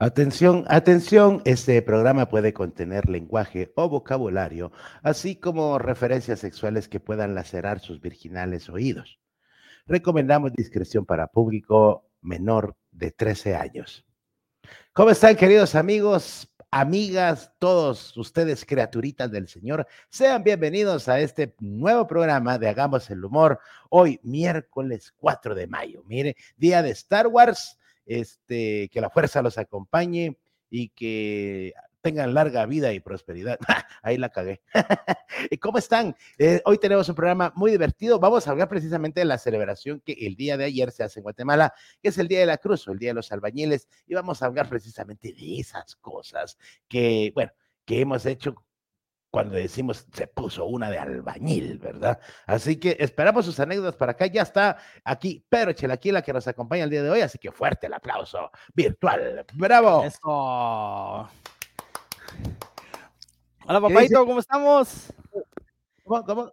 Atención, atención, este programa puede contener lenguaje o vocabulario, así como referencias sexuales que puedan lacerar sus virginales oídos. Recomendamos discreción para público menor de 13 años. ¿Cómo están, queridos amigos, amigas, todos ustedes, criaturitas del Señor? Sean bienvenidos a este nuevo programa de Hagamos el Humor, hoy miércoles 4 de mayo. Mire, día de Star Wars este, que la fuerza los acompañe y que tengan larga vida y prosperidad. Ahí la cagué. ¿Y cómo están? Eh, hoy tenemos un programa muy divertido. Vamos a hablar precisamente de la celebración que el día de ayer se hace en Guatemala, que es el Día de la Cruz o el Día de los Albañiles. Y vamos a hablar precisamente de esas cosas que, bueno, que hemos hecho cuando decimos se puso una de albañil, ¿verdad? Así que esperamos sus anécdotas para acá. Ya está aquí Pedro Chelaquila que nos acompaña el día de hoy, así que fuerte el aplauso virtual. ¡Bravo! Eso. Hola, papadito, ¿cómo estamos? ¿Cómo, cómo?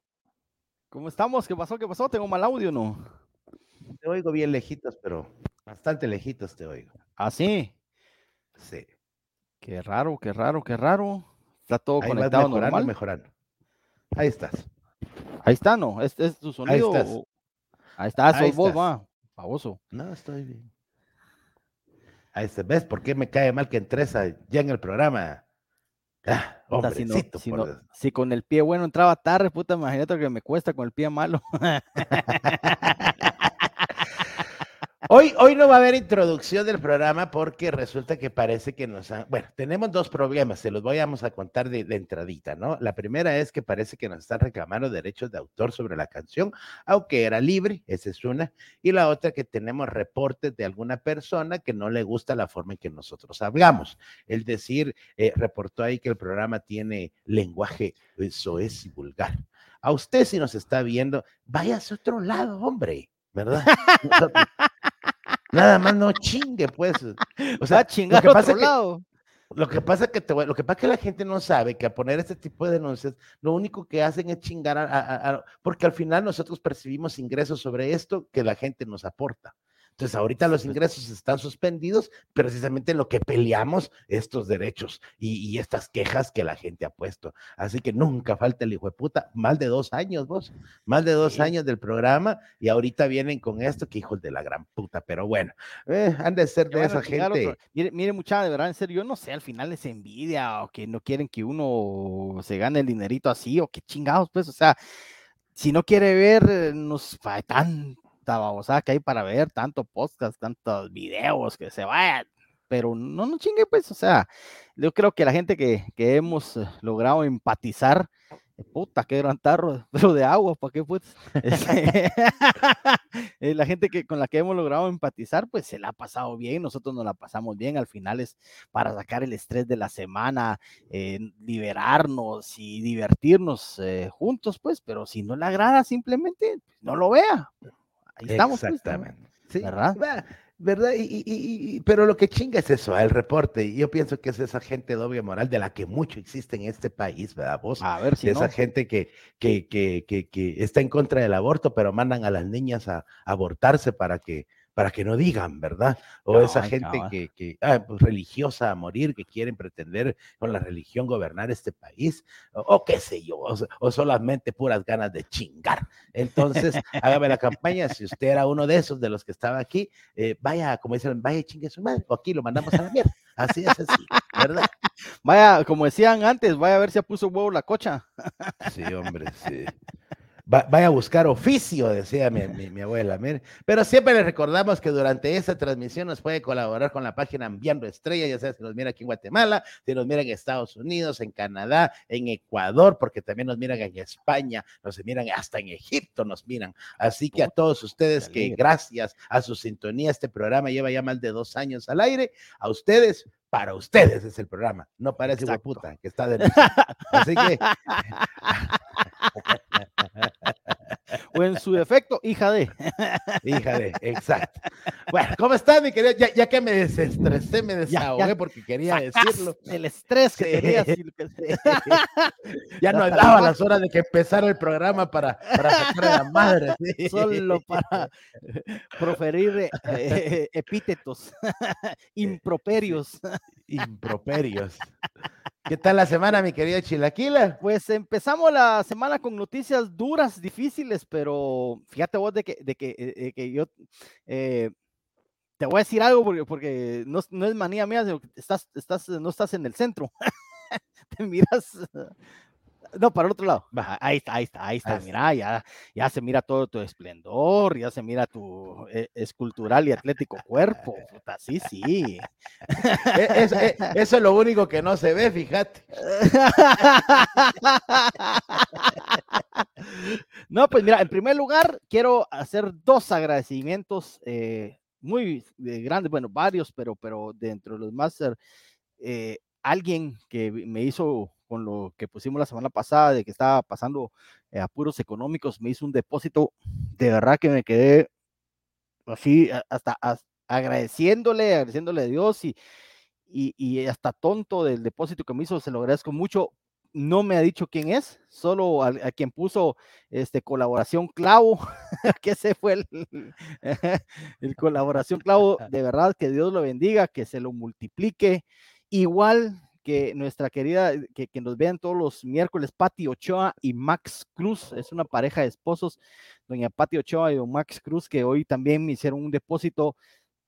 ¿Cómo estamos? ¿Qué pasó? ¿Qué pasó? ¿Tengo mal audio no? Te oigo bien lejitos, pero bastante lejitos te oigo. ¿Ah, sí? Sí. Qué raro, qué raro, qué raro. Está todo Ahí conectado vas mejorando, normal. mejorando. Ahí estás. Ahí está, ¿no? ¿Este es tu sonido? estás. o- Ahí está, Ahí sos vos, estás. va. Baboso. No, estoy bien. Ahí está. ¿Ves por qué me cae mal que entres ya en el programa? Ah, Puta, si, no- si, no- si con el pie bueno entraba tarde, puta, imagínate que me cuesta con el pie malo. Hoy, hoy no va a haber introducción del programa porque resulta que parece que nos han... Bueno, tenemos dos problemas, se los voy a, contar de, de entradita, ¿no? La primera es que parece que nos están reclamando derechos de autor sobre la canción, aunque era libre, esa es una. Y la otra que tenemos reportes de alguna persona que no le gusta la forma en que nosotros hablamos. Es decir, eh, reportó ahí que el programa tiene lenguaje soez y vulgar. A usted si nos está viendo, váyase a otro lado, hombre, ¿verdad? Nosotros- Nada más no chingue, pues. O sea, a chingar que a pasa otro que- lado. lo que pasa que te voy- lo que pasa que la gente no sabe que al poner este tipo de denuncias, lo único que hacen es chingar a, a- a- porque al final nosotros percibimos ingresos sobre esto que la gente nos aporta. Entonces, ahorita los ingresos están suspendidos precisamente en lo que peleamos estos derechos y, y estas quejas que la gente ha puesto. Así que nunca falta el hijo de puta, más de dos años, vos, más de dos Sí. años del programa y ahorita vienen con esto, que hijos de la gran puta, pero bueno, eh, han de ser que de esa gente. otro. Mire, mire, mucha, de verdad, en serio, yo no sé, al final es envidia o que no quieren que uno se gane el dinerito así o qué chingados, pues, o sea, si no quiere ver, eh, nos fa- tanta babosada que hay para ver, tanto podcast, tantos videos, que se vayan, pero no nos chingue, pues, o sea, yo creo que la gente que, que hemos eh, logrado empatizar, eh, puta, qué gran tarro, pero de agua, ¿para qué pues? Este, eh, la gente que con la que hemos logrado empatizar, pues se la ha pasado bien, nosotros nos la pasamos bien, al final es para sacar el estrés de la semana, eh, liberarnos y divertirnos eh, juntos, pues, pero si no le agrada, simplemente pues, no lo vea. Ahí estamos, pues, ¿no? Exactamente. Sí, ¿Verdad? ¿Verdad? Y, y- y- pero lo que chinga es eso, el reporte. Y yo pienso que es esa gente doble moral de la que mucho existe en este país, ¿verdad? Vos, A ver si de no. esa gente que, que, que, que, que está en contra del aborto, pero mandan a las niñas a, a abortarse para que, para que no digan, ¿verdad? O esa gente que, que ah, pues, religiosa a morir, que quieren pretender con la religión gobernar este país, o, o qué sé yo, o, so- o solamente puras ganas de chingar. Entonces, hágame la campaña, si usted era uno de esos, de los que estaba aquí, eh, vaya, como dicen, vaya chingue su madre, o aquí lo mandamos a la mierda. Así es así, ¿verdad? Vaya, como decían antes, vaya a ver si puso huevo la cocha. Sí, hombre, sí. Va- vaya a buscar oficio, decía mi, mi- mi abuela. mire. Pero siempre le recordamos que durante esta transmisión nos puede colaborar con la página Enviando Estrella, ya sea si nos mira aquí en Guatemala, si nos mira en Estados Unidos, en Canadá, en Ecuador, porque también nos miran en España, nos miran hasta en Egipto, nos miran. Así que a todos ustedes que gracias a su sintonía, este programa lleva ya más de dos años al aire, a ustedes. Para ustedes es el programa, no para ese hueputa que está denunciando. Así que o en su defecto, hija de. hija de, exacto. Bueno, ¿cómo estás, mi querido? Ya, que me desestresé, me desahogué porque quería decirlo. El estrés que quería ya no daba las horas de que empezara el programa para, para sacar a la madre. Solo para proferir eh, epítetos improperios. Improperios. ¿Qué tal la semana, mi querida Chilaquila? Pues empezamos la semana con noticias duras, difíciles, pero fíjate vos de que, de que, eh, que yo eh, te voy a decir algo porque, porque no, no, es manía mía, estás, estás, no estás en el centro. te miras no, para el otro lado. ahí está, ahí está, ahí está. Mira, ya, ya se mira todo tu esplendor, ya se mira tu eh, escultural y atlético cuerpo. sí, sí. E, e, eso es lo único que no se ve, fíjate. No, pues mira, en primer lugar, quiero hacer dos agradecimientos eh, muy eh, grandes, bueno, varios, pero, pero dentro de los más, alguien que me hizo con lo que pusimos la semana pasada de que estaba pasando eh, apuros económicos, me hizo un depósito, de verdad que me quedé así, hasta, agradeciéndole, agradeciéndole a Dios y, y, hasta tonto del depósito que me hizo, se lo agradezco mucho. No me ha dicho quién es, solo a, quien puso este colaboración clavo, que ese fue el, el colaboración clavo. De verdad que Dios lo bendiga, que se lo multiplique. Igual que nuestra querida, eh, que, que, nos vean todos los miércoles, Pati Ochoa y Max Cruz, es una pareja de esposos, doña Pati Ochoa y don Max Cruz, que hoy también me hicieron un depósito,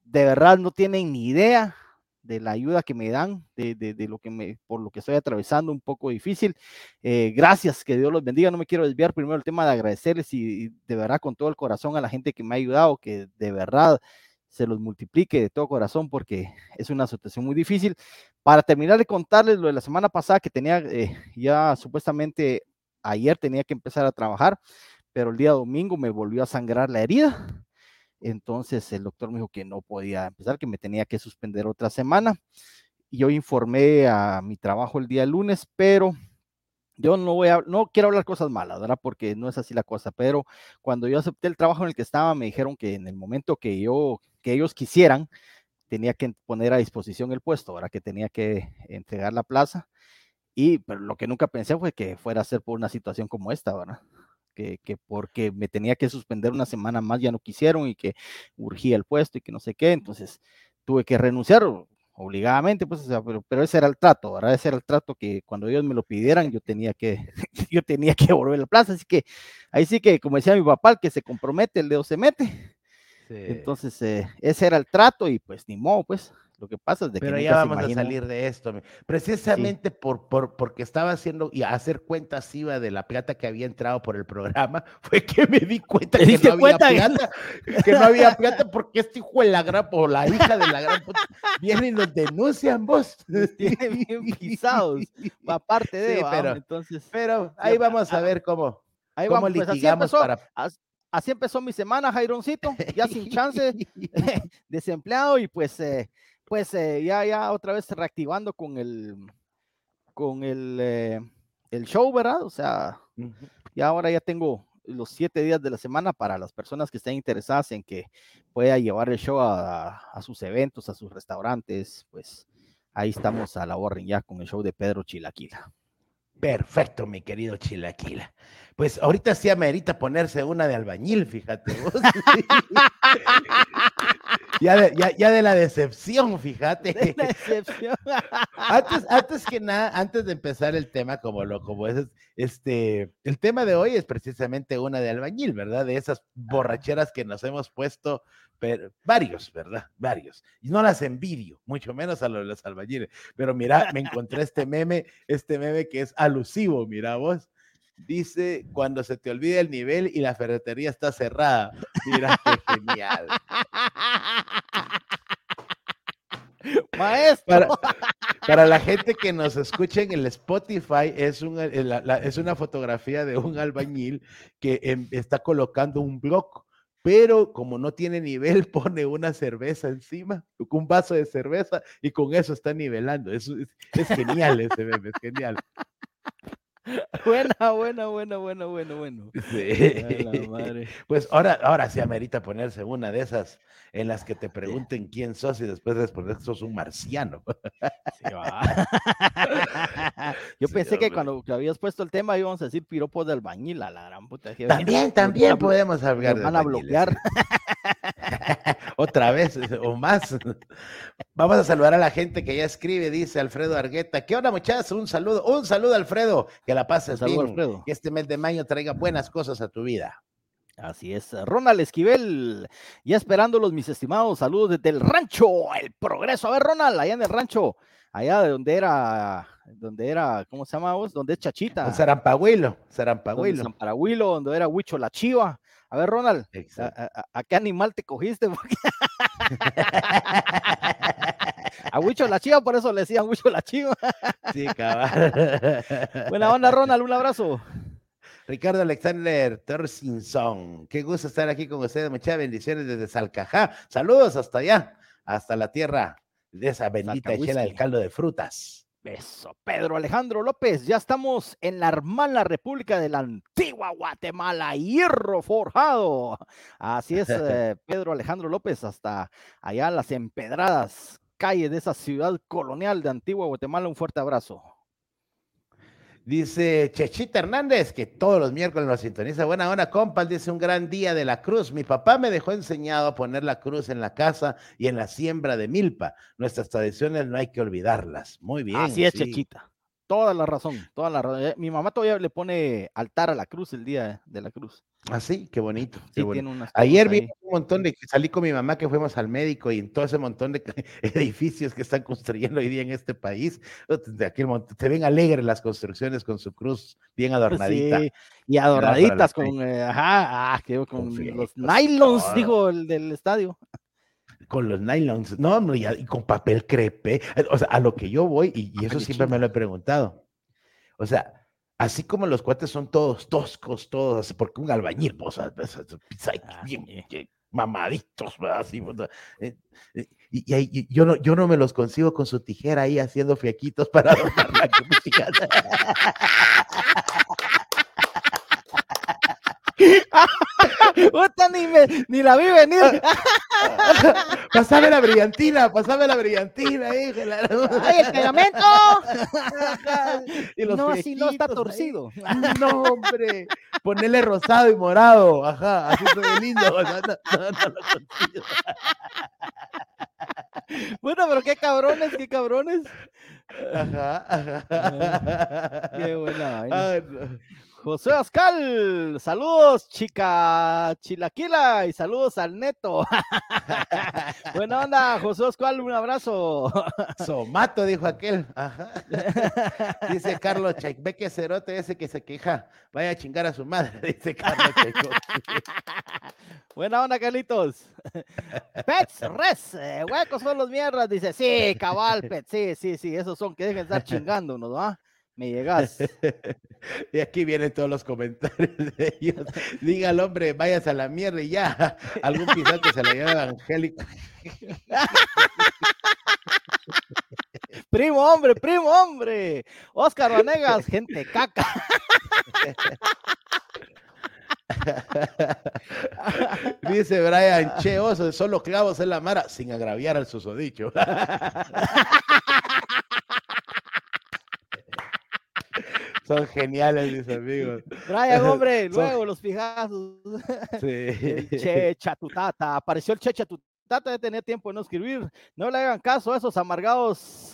de verdad no tienen ni idea de la ayuda que me dan, de, de, lo que me, por lo que estoy atravesando, un poco difícil. Eh, gracias, que Dios los bendiga. No me quiero desviar primero el tema de agradecerles y, y, de verdad con todo el corazón a la gente que me ha ayudado, que de verdad se los multiplique de todo corazón porque es una situación muy difícil. Para terminar de contarles lo de la semana pasada que tenía eh, ya supuestamente ayer tenía que empezar a trabajar, pero el día domingo me volvió a sangrar la herida. Entonces el doctor me dijo que no podía empezar, que me tenía que suspender otra semana. Y yo informé a mi trabajo el día lunes, pero yo no voy a, no quiero hablar cosas malas, ¿verdad? Porque no es así la cosa, pero cuando yo acepté el trabajo en el que estaba, me dijeron que en el momento que yo, que ellos quisieran, tenía que poner a disposición el puesto, ¿verdad? Que tenía que entregar la plaza. Y, pero lo que nunca pensé fue que fuera a ser por una situación como esta, ¿verdad? Que, que porque me tenía que suspender una semana más, ya no quisieron y que urgía el puesto y que no sé qué, entonces tuve que renunciar obligadamente, pues, pero, pero, ese era el trato, ¿verdad? Ese era el trato que cuando ellos me lo pidieran, yo tenía que, yo tenía que volver a la plaza, así que ahí sí que, como decía mi papá, el que se compromete, el dedo se mete. Entonces, eh, ese era el trato y pues ni modo, pues, lo que pasa es de Pero que ya vamos a salir de esto. Precisamente por, por, porque estaba haciendo y a hacer cuentas iba de la plata que había entrado por el programa, fue que me di cuenta que no había plata, que no había plata porque este hijo de la gran o la hija de la gran vienen y nos denuncian vos. tienen bien pisados, aparte de, pero, entonces. Pero ahí vamos a ver cómo, ahí cómo vamos, litigamos pues para así empezó mi semana, Jaironcito, ya sin chance, desempleado y pues eh, pues eh, ya, ya otra vez reactivando con el, con el, eh, el show, ¿verdad? O sea, ya ahora ya tengo los siete días de la semana para las personas que estén interesadas en que pueda llevar el show a, a sus eventos, a sus restaurantes, pues ahí estamos a la orden ya con el show de Pedro Chilaquila. Perfecto, mi querido Chilaquila. Pues ahorita sí amerita ponerse una de albañil, fíjate vos. ya, de, ya, de la decepción, fíjate. De la decepción. antes, antes que nada, antes de empezar el tema, como lo, como es, este, el tema de hoy es precisamente una de albañil, ¿verdad? De esas borracheras que nos hemos puesto, pero, varios, ¿verdad? Varios. Y no las envidio, mucho menos a los, los albañiles. Pero mira, me encontré este meme, este meme que es alusivo, mira vos Dice, cuando se te olvida el nivel y la ferretería está cerrada. Mira qué genial. Maestro. Para, la gente que nos escucha en el Spotify, es, eh, es una fotografía de un albañil que em, está colocando un block, pero como no tiene nivel, pone una cerveza encima, un vaso de cerveza, y con eso está nivelando. Es, es, es genial ese bebé, es genial. Buena, buena, buena, buena, buena, bueno. Sí. Pues ahora, ahora sí amerita ponerse una de esas en las que te pregunten quién sos y después responder que sos un marciano. Yo pensé que cuando habías puesto el tema íbamos a decir piropos del albañil, a la gran puta. También, también podemos hablar. Van a bloquear. Otra vez o más. Vamos a saludar a la gente que ya escribe, dice Alfredo Argueta. ¿Qué onda, muchachos? Un saludo, un saludo, Alfredo. Que la pases bien. Alfredo. Que este mes de mayo traiga buenas cosas a tu vida. Así es, Ronald Esquivel, ya esperándolos, mis estimados, saludos desde el rancho, el progreso. A ver, Ronald, allá en el rancho, allá de donde era, donde era, ¿cómo se llama vos? Donde es Chachita. Sarampahuilo, Sarampahuilo. Sarampahuilo, donde era Huicho la Chiva. A ver, Ronald, ¿a, qué animal te cogiste? a Huicho la Chiva, por eso le decían Huicho la Chiva. sí, cabal. Buena onda, Ronald, un abrazo. Ricardo Alexander Tersinson. Qué gusto estar aquí con ustedes. Muchas bendiciones desde Salcajá. Saludos hasta allá, hasta la tierra de esa bendita chela del caldo de frutas. Eso, Pedro Alejandro López, ya estamos en la hermana República de la antigua Guatemala, hierro forjado. Así es, eh, Pedro Alejandro López, hasta allá las empedradas calles de esa ciudad colonial de antigua Guatemala. Un fuerte abrazo. Dice Chechita Hernández, que todos los miércoles nos sintoniza. Buena hora, compas. Dice un gran día de la cruz. Mi papá me dejó enseñado a poner la cruz en la casa y en la siembra de milpa. Nuestras tradiciones no hay que olvidarlas. Muy bien. Así es, Chechita. Toda la razón, toda la razón. Eh, mi mamá todavía le pone altar a la cruz el día de la cruz. Ah, sí, qué bonito. Ayer vi un montón de, salí con mi mamá que fuimos al médico y en todo ese montón de edificios que están construyendo hoy día en este país, de aquí se ven alegres las construcciones con su cruz bien adornadita. y adornaditas con, eh, ajá, ah, con, los nylons, dijo el del estadio con los nylons, no, y, con papel crepe, o sea, a lo que yo voy, y, eso siempre me lo he preguntado. O sea, así como los cuates son todos toscos, todos, porque un albañil, pues, bien, mamaditos, así, y, y, yo, no, yo no me los consigo con su tijera ahí haciendo fiaquitos para adornar la ni, ni la vi venir. pasame la brillantina, pasame la brillantina, ¡Ay, el pegamento! no, así no está torcido. No, hombre. Ponele rosado y morado. Ajá, así se lindo. Bueno, pero qué cabrones, qué cabrones. Ajá, ajá. Qué buena. José Ascal, saludos, chica Chilaquila, y saludos al neto. Buena onda, José Ascal, un abrazo. Somato, dijo aquel. Dice Carlos Cheikbeque Cerote, ese que se queja. Vaya a chingar a su madre, dice Carlos Buena onda, Carlitos. Pets, res, eh, huecos son los mierdas, dice. Sí, cabal, Pets, sí, sí, sí, esos son que dejen de estar chingándonos, ¿va? Me llegas. y aquí vienen todos los comentarios de ellos. Diga al hombre, vayas a la mierda y ya. Algún pisado que se le llama Angélico. primo hombre, primo hombre. Oscar Vanegas, gente caca. Dice Brian, che oso, solo clavos en la mara, sin agraviar al susodicho. Son geniales mis amigos. Brian, hombre, luego los fijazos. Sí. che Chatutata. Apareció el Che Chatutata de tener tiempo de no escribir. No le hagan caso a esos amargados.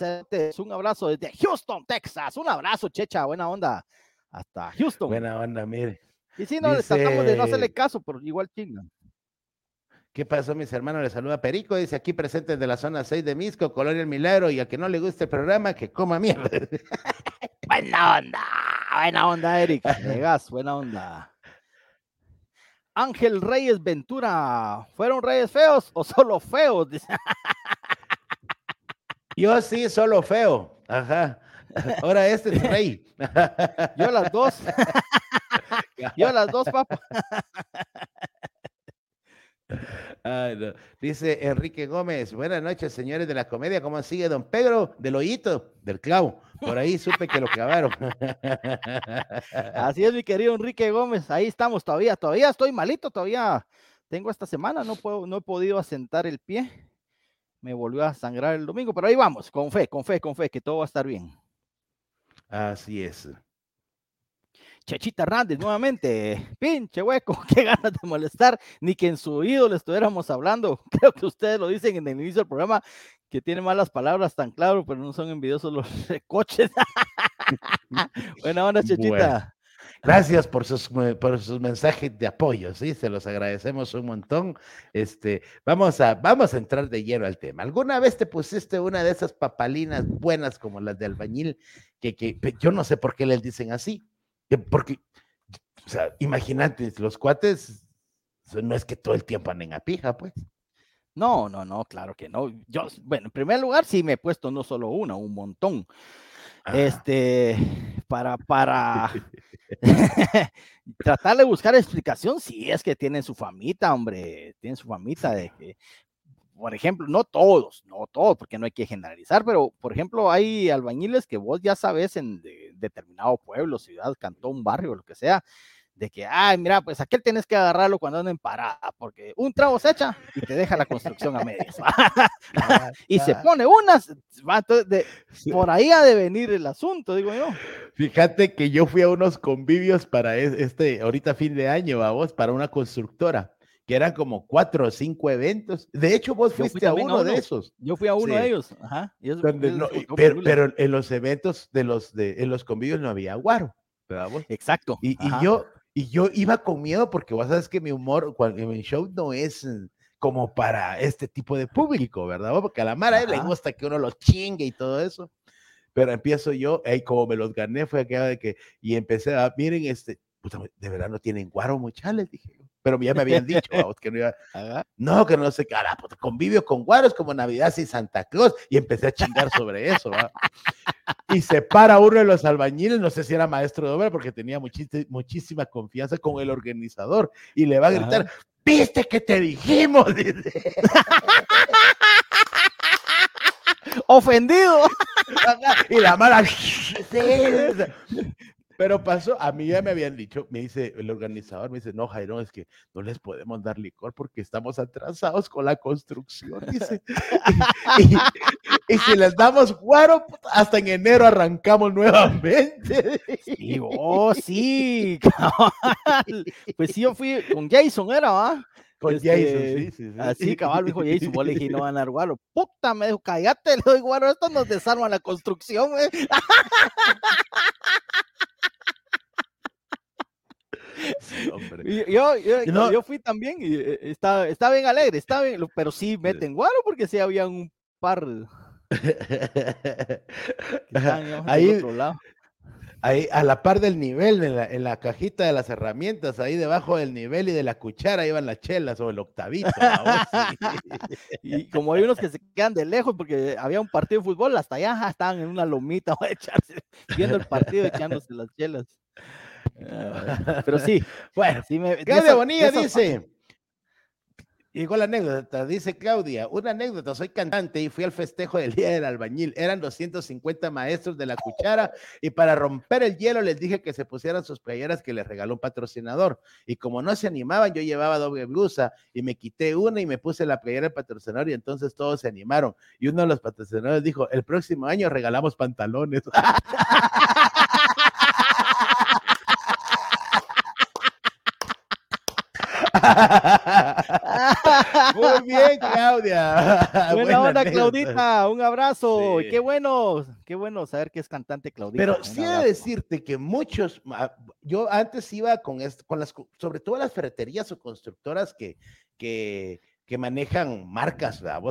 Un abrazo desde Houston, Texas. Un abrazo, Checha. Buena onda. Hasta Houston. Buena onda, mire. Y si no, tratamos de no hacerle caso, pero igual chingan. ¿Qué pasó, mis hermanos? Les saluda Perico, dice aquí presentes de la zona 6 de Misco, Colonia El Milagro, y a que no le guste el programa, que coma mierda. buena onda, buena onda, Eric. Llegas, buena onda. Ángel Reyes Ventura, ¿fueron reyes feos o solo feos? Yo sí, solo feo. Ajá. Ahora este es rey. Yo las dos. Yo las dos, papá. Dice Enrique Gómez, buenas noches, señores de la comedia. ¿Cómo sigue don Pedro del Hoyito, del Clavo? Por ahí supe que lo clavaron. Así es, mi querido Enrique Gómez. Ahí estamos todavía. Todavía estoy malito, todavía tengo esta semana. No, puedo, no he podido asentar el pie. Me volvió a sangrar el domingo, pero ahí vamos, con fe, con fe, con fe, que todo va a estar bien. Así es. Chechita Hernández, nuevamente, pinche hueco, qué ganas de molestar, ni que en su oído le estuviéramos hablando. Creo que ustedes lo dicen en el inicio del programa, que tiene malas palabras tan claro, pero no son envidiosos los coches. Buena onda, Chechita. Gracias por sus, por sus mensajes de apoyo, sí, se los agradecemos un montón. Este, vamos a, vamos a entrar de lleno al tema. ¿Alguna vez te pusiste una de esas papalinas buenas como las de albañil, que, que yo no sé por qué les dicen así? Porque, o sea, imagínate, los cuates, no es que todo el tiempo anden a pija, pues. No, no, no, claro que no. Yo, bueno, en primer lugar, sí me he puesto no solo una, un montón. Este, para, para tratar de buscar explicación, si es que tienen su famita, hombre, tienen su famita de que, por ejemplo, no todos, no todos, porque no hay que generalizar, pero por ejemplo, hay albañiles que vos ya sabes en determinado pueblo, ciudad, cantón, barrio, lo que sea, de que, ay, mira, pues aquel tienes que agarrarlo cuando anda en parada, porque un trago se echa y te deja la construcción a medias. y se pone unas, de, por ahí ha de venir el asunto, digo yo. Fíjate que yo fui a unos convivios para este, ahorita fin de año, vamos, para una constructora que eran como cuatro o cinco eventos. De hecho, vos fuiste a uno, de esos. Yo fui a uno de ellos. Ajá. pero, en los eventos de los de en los convivios no había guaro. Exacto. Y, yo y yo iba con miedo porque vos sabes que mi humor, en mi show no es como para este tipo de público, ¿verdad? Porque a la Mara le gusta que uno los chingue y todo eso. Pero empiezo yo, y como me los gané, fue aquella de que, y empecé a, miren, este, de verdad no tienen guaro muchales, dije yo pero ya me habían dicho que no iba. No, que no sé qué, pues convivio con guaros como Navidad y Santa Claus. Y empecé a chingar sobre eso. Y se para uno de los albañiles, no sé si era maestro de obra, porque tenía muchísima confianza con el organizador. Y le va a gritar: ¿Viste que te dijimos? Ofendido. y la mala. Pero pasó, a mí ya me habían dicho, me dice el organizador, me dice, no, Jairo, es que no les podemos dar licor porque estamos atrasados con la construcción, dice. y, si les damos guaro, hasta en enero arrancamos nuevamente. Sí, oh, sí, Pues sí, yo fui con Jason, era, Con Jason, este, sí, sí, sí. Así, cabal, dijo Jason, vos le dije, no van a dar guaro. Puta, me dijo, cállate, le doy guaro, esto nos desarma la construcción, ¿eh? yo, yo, fui también y eh, estaba, bien alegre, está bien, pero sí meten guaro porque sí había un par. ahí, ahí, a la par del nivel, en la, cajita de las herramientas, ahí debajo del nivel y de la cuchara iban las chelas o el octavito. y como hay unos que se quedan de lejos porque había un partido de fútbol, hasta allá estaban en una lomita viendo el partido echándose las chelas. Pero sí, bueno, sí me. Claudia Bonilla dice. Igual anécdota, dice Claudia, una anécdota, soy cantante y fui al festejo del Día del Albañil. Eran 250 maestros de la cuchara y para romper el hielo les dije que se pusieran sus playeras que les regaló un patrocinador. Y como no se animaban, yo llevaba doble blusa y me quité una y me puse la playera del patrocinador y entonces todos se animaron. Y uno de los patrocinadores dijo, el próximo año regalamos pantalones. Muy bien, Claudia. Buena, onda, Claudita. Un abrazo. Qué bueno, qué bueno saber que es cantante Claudita. Pero sí de decirte que muchos, yo antes iba con, con las, sobre todo las ferreterías o constructoras que, que, que manejan marcas, ¿verdad?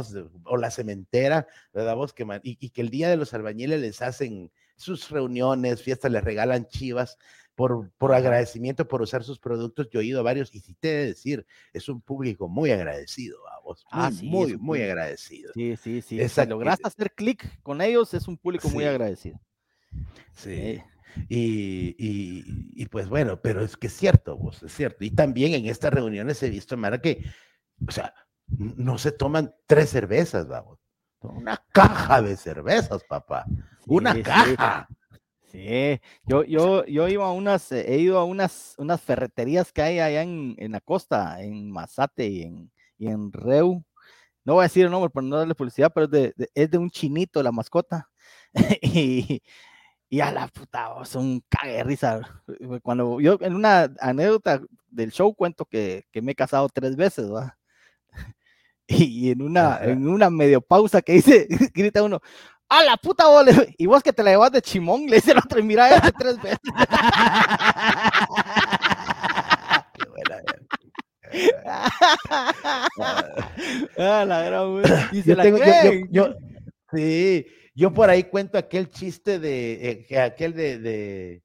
o la cementera, ¿verdad? que, y, y que el día de los albañiles les hacen sus reuniones, fiestas, les regalan chivas por, por agradecimiento por usar sus productos. Yo he ido a varios y si te he de decir, es un público muy agradecido a vos. Muy, ah, muy, muy agradecido. Sí, sí, sí. Si lograste hacer clic con ellos, es un público muy agradecido. Sí. Y, y, y, pues bueno, pero es que es cierto, vos, es cierto. Y también en estas reuniones he visto, Mara, que o sea, no se toman tres cervezas, vamos. Una caja de cervezas, papá. Una caja. Sí, yo, yo, yo iba a unas, eh, he ido a unas, unas ferreterías que hay allá en, en la costa, en Mazate y en, y en Reu. No voy a decir el nombre para no darle publicidad, pero es de, es de un chinito la mascota. y, y a la puta, son cague de risa. Cuando yo en una anécdota del show cuento que, que me he casado tres veces. Y, en una, en una medio pausa que dice, grita uno, ¡a la puta bole! Y vos que te la llevas de chimón, le dice el otro, y mira, hace tres veces. Qué buena, ah, la gran yo, tengo, yo, yo, sí, yo por ahí cuento aquel chiste de, eh, aquel de, de,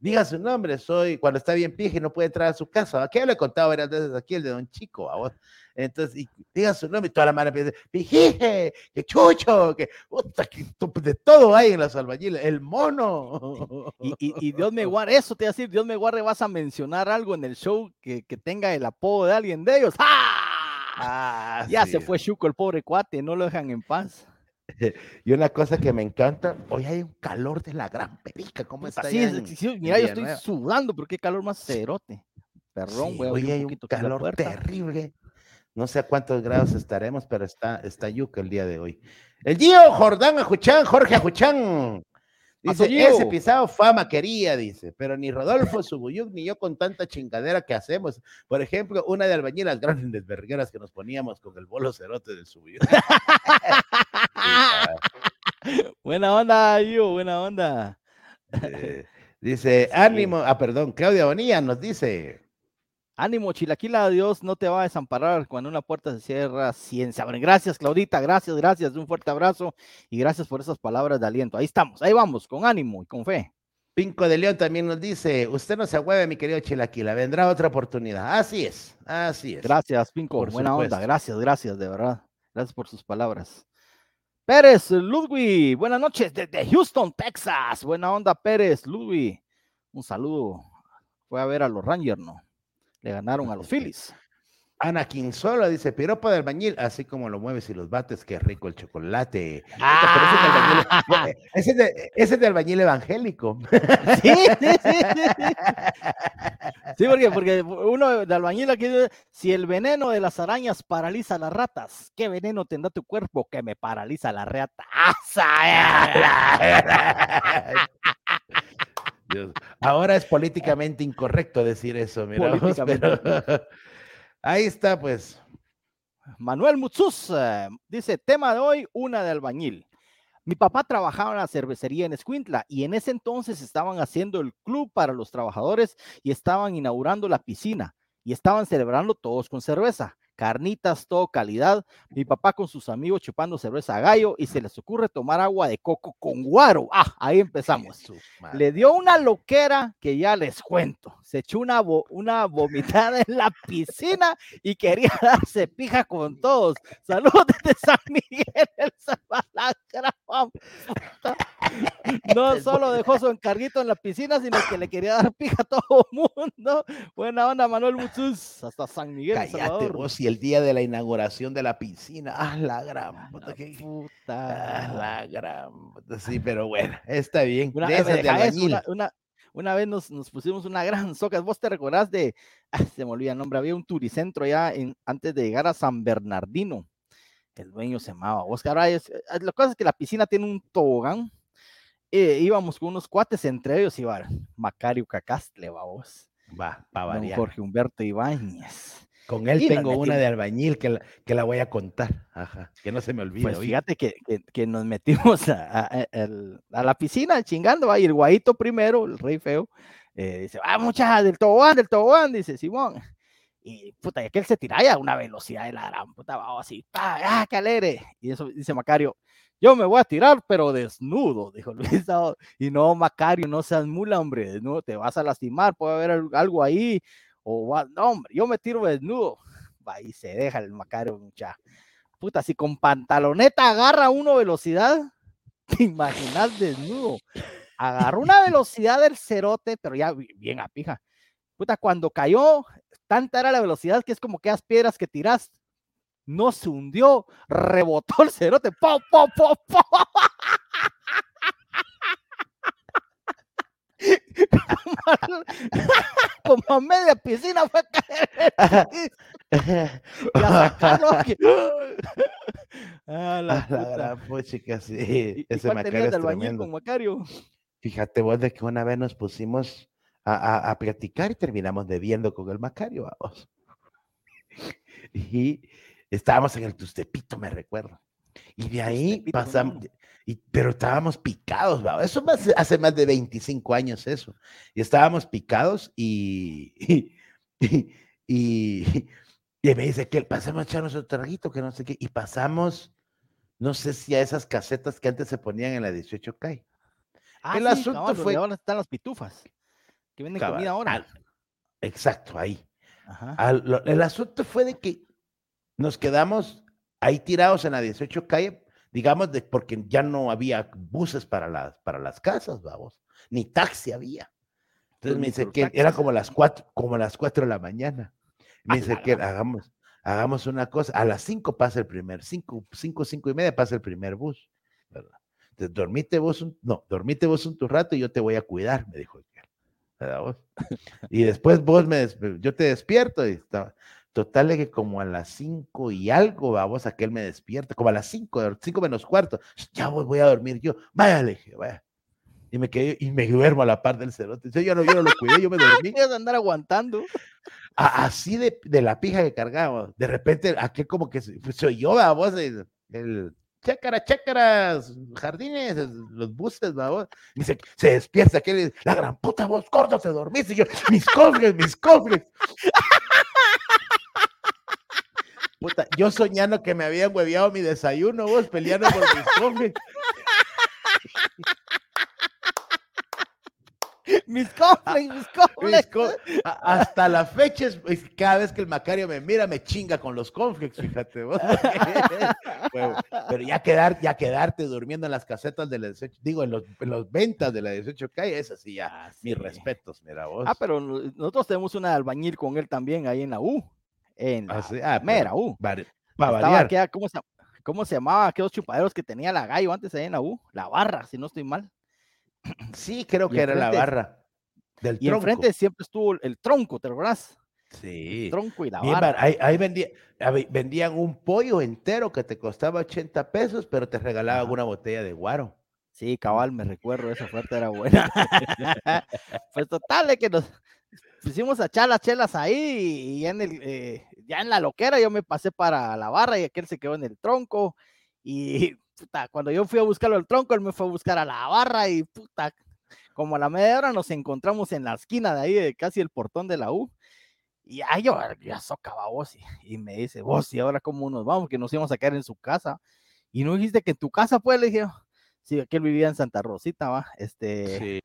diga su nombre, soy, cuando está bien pije no puede entrar a su casa. Aquí lo he contado varias veces aquí, el de Don Chico, a vos. Entonces, y, diga su nombre y toda la mano empieza, pijije, que chucho, que, puta, que de todo hay en las albañiles, el mono. Y, y, Dios me guarde, eso te voy a decir, Dios me guarde, vas a mencionar algo en el show que, que tenga el apodo de alguien de ellos. ¡Ah! ya se fue Chuco, el pobre cuate, no lo dejan en paz. Y una cosa que me encanta, hoy hay un calor de la gran perica, ¿cómo está? Sí, mira, yo estoy sudando, pero qué calor más cerote. Perdón, güey. hoy hay un calor terrible. No sé a cuántos grados estaremos, pero está, está yuca el día de hoy. El Gio Jordán Ajuchán, Jorge Ajuchán. Dice, ese pisado fama quería, dice, pero ni Rodolfo Subuyuk ni yo con tanta chingadera que hacemos. Por ejemplo, una de albañilas grandes vergueras que nos poníamos con el bolo cerote del Subuyuk. buena onda, yo, buena onda. Eh, dice, ánimo, ah, perdón, Claudia Bonilla nos dice. Ánimo, Chilaquila, Dios no te va a desamparar cuando una puerta se cierra, ciencia. Gracias, Claudita, gracias, gracias, un fuerte abrazo y gracias por esas palabras de aliento. Ahí estamos, ahí vamos, con ánimo y con fe. Pinco de León también nos dice, usted no se ahueve, mi querido Chilaquila, vendrá otra oportunidad. Así es, así es. Gracias, Pinco, buena onda, gracias, gracias, de verdad. Gracias por sus palabras. Pérez, Ludwig, buenas noches desde Houston, Texas. Buena onda, Pérez, Ludwig. Un saludo. Fue a ver a los Rangers, ¿no? Le ganaron a los Phillies. Ana Solo dice, piropo del albañil, así como lo mueves y los bates, qué rico el chocolate. Ah. ese, es de, ese, es de, albañil evangélico. Sí, sí, sí, sí. porque, porque uno de albañil aquí dice, si el veneno de las arañas paraliza a las ratas, ¿qué veneno tendrá tu cuerpo que me paraliza la rata? Ahora es políticamente incorrecto decir eso, mira. ahí está, pues. Manuel Mutsus eh, dice: tema de hoy, una de albañil. Mi papá trabajaba en la cervecería en Escuintla y en ese entonces estaban haciendo el club para los trabajadores y estaban inaugurando la piscina y estaban celebrando todos con cerveza carnitas, todo calidad. Mi papá con sus amigos chupando cerveza a gallo y se les ocurre tomar agua de coco con guaro. Ah, ahí empezamos. Le dio una loquera que ya les cuento. Se echó una, una vomitada en la piscina y quería darse pija con todos. Saludos desde San Miguel, El Salvador. No solo dejó su encarguito en la piscina, sino que le quería dar pija a todo el mundo. Buena onda, Manuel Muchus. Hasta San Miguel, El Salvador el día de la inauguración de la piscina. ¡Ah, la gran ah, puta! ¡Ah, la gran Sí, pero bueno, está bien. Una, una, vez nos, nos, pusimos una gran soca. ¿Vos te recordás de, ah, se me olvida el nombre, había un turicentro ya en, antes de llegar a San Bernardino. El dueño se llamaba Oscar. Es, eh, la cosa es que la piscina tiene un tobogán. Eh, íbamos con unos cuates, entre ellos iba Macario Cacastle, va vos. Va, para Jorge Humberto Ibáñez. Con él tengo una de albañil que la, que la voy a contar, Ajá, que no se me olvide. Pues fíjate que, que, nos metimos a, a, la piscina chingando, va, y el guayito primero, el rey feo, eh, dice, ah, muchachas, del tobogán, del tobogán, dice Simón. Y puta, y aquel se tira a una velocidad de la gran puta, va así, ah, qué alegre. Y eso dice Macario, yo me voy a tirar, pero desnudo, dijo Luis. Y no, Macario, no seas mula, hombre, no, te vas a lastimar, puede haber algo ahí o no, hombre, yo me tiro desnudo. Va y se deja el Macario, mucha. Puta, si con pantaloneta agarra uno velocidad, te imaginas desnudo. Agarró una velocidad del cerote, pero ya bien a pija. Puta, cuando cayó, tanta era la velocidad que es como que las piedras que tiras no se hundió, rebotó el cerote, ¡po, po, po, po! como a media piscina fue a caer. y a sacarlo aquí. Ah, la, la gran puchica, sí. ¿Y, Ese Macario es tremendo. con Macario? Fíjate vos de que una vez nos pusimos a, a- a platicar y terminamos bebiendo con el Macario, vamos. Y estábamos en el Tustepito, me recuerdo. Y de ahí pasamos, y, pero estábamos picados, vamos. Eso más, hace más de 25 años eso. Y estábamos picados y, y, y, y me dice que pasamos a echarnos otro traguito, que no sé qué. Y pasamos, no sé si a esas casetas que antes se ponían en la 18K. Ah, El sí, asunto fue- ahora están las pitufas, que venden Cabal, comida ahora. al- exacto, ahí. Ajá. Al- lo- el asunto fue de que nos quedamos ahí tirados en la 18 calle, digamos, de, porque ya no había buses para las, para las casas, vamos, ni taxi había. Entonces me dice que era como las cuatro, como las cuatro de la mañana. Me A dice que hagamos, hagamos una cosa, a las cinco pasa el primer, cinco, cinco, cinco y media pasa el primer bus, ¿verdad? Entonces, dormite vos un, no, dormite vos un tu rato y yo te voy a cuidar, me dijo. Y después vos me, yo te despierto y estaba, total de que como a las cinco y algo, vamos, aquel me despierta, como a las cinco, cinco menos cuarto, ya voy, voy a dormir yo, vaya, le dije, vaya. Y me quedé, y me duermo a la par del cerote. Yo, yo no, yo no lo cuidé, yo me dormí. Tienes andar aguantando. A- así de, de la pija que cargábamos. De repente, aquel como que se, pues, se oyó, vamos, el chácara, chácaras, jardines, los buses, vamos. Y se, se despierta aquel, la gran puta voz, corto, te dormiste. Y yo, mis cofres, mis cofres. Puta, yo soñando que me habían hueveado mi desayuno, vos, peleando por mis cofres. Mis cofres, mis Mis cofres. co- a- hasta la fecha, es, cada vez que el Macario me mira, me chinga con los conflicts, fíjate vos. Pero, pero ya, quedar, ya quedarte durmiendo en las casetas de la 18, digo, en los, en los ventas de la 18 calle, es así ya. Ah, Mis respetos, mira vos. Ah, pero no- nosotros tenemos una albañil con él también ahí en la U. En la Ah, sí, ah, mera U. Para aquella- ¿cómo, se, ¿Cómo se llamaba aquellos chupaderos que tenía la gallo antes ahí en la U? La barra, si no estoy mal. Sí, creo y que era la barra del Y tronco. enfrente siempre estuvo el, tronco, ¿te acuerdas? Sí. El tronco y la Bien, barra. bar- ahí, ahí vendía- vendían un pollo entero que te costaba 80 pesos, pero te regalaban una botella de guaro. Sí, cabal, me recuerdo, esa oferta era buena. pues total, de que nos pusimos a echar las chelas ahí y ya en, el, eh, ya en la loquera yo me pasé para la barra y aquel se quedó en el tronco. Y puta, cuando yo fui a buscarlo al tronco, él me fue a buscar a la barra y puta, como a la media hora nos encontramos en la esquina de ahí, de casi el portón de la U. Y ya yo ya socava vos y, me dice, vos, ¿y ahora cómo nos vamos? Que nos íbamos a quedar en su casa. Y no dijiste que en tu casa, pues, le dije, Sí, aquel vivía en Santa Rosita, va. Este, Sí.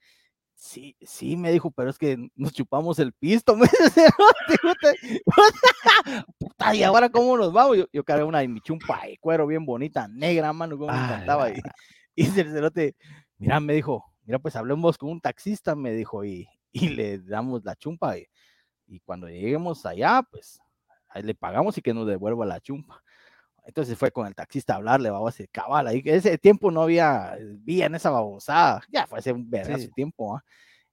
Sí, sí, me dijo, pero es que nos chupamos el pisto, me dice, "Cerote, puta, y ahora cómo nos vamos. Yo, yo cargué una de mi chumpa de cuero bien bonita, negra, mano, como me Ah, encantaba. Y, y el cerote, mira, me dijo, mira, pues hablemos con un taxista, me dijo, y, y le damos la chumpa. Y, y cuando lleguemos allá, pues ahí le pagamos y que nos devuelva la chumpa. Entonces fue con el taxista a hablarle, vamos, a cabal, ahí que ese tiempo no había vía en esa babosada, ya fue hace un vergazo Sí. tiempo, ¿ah?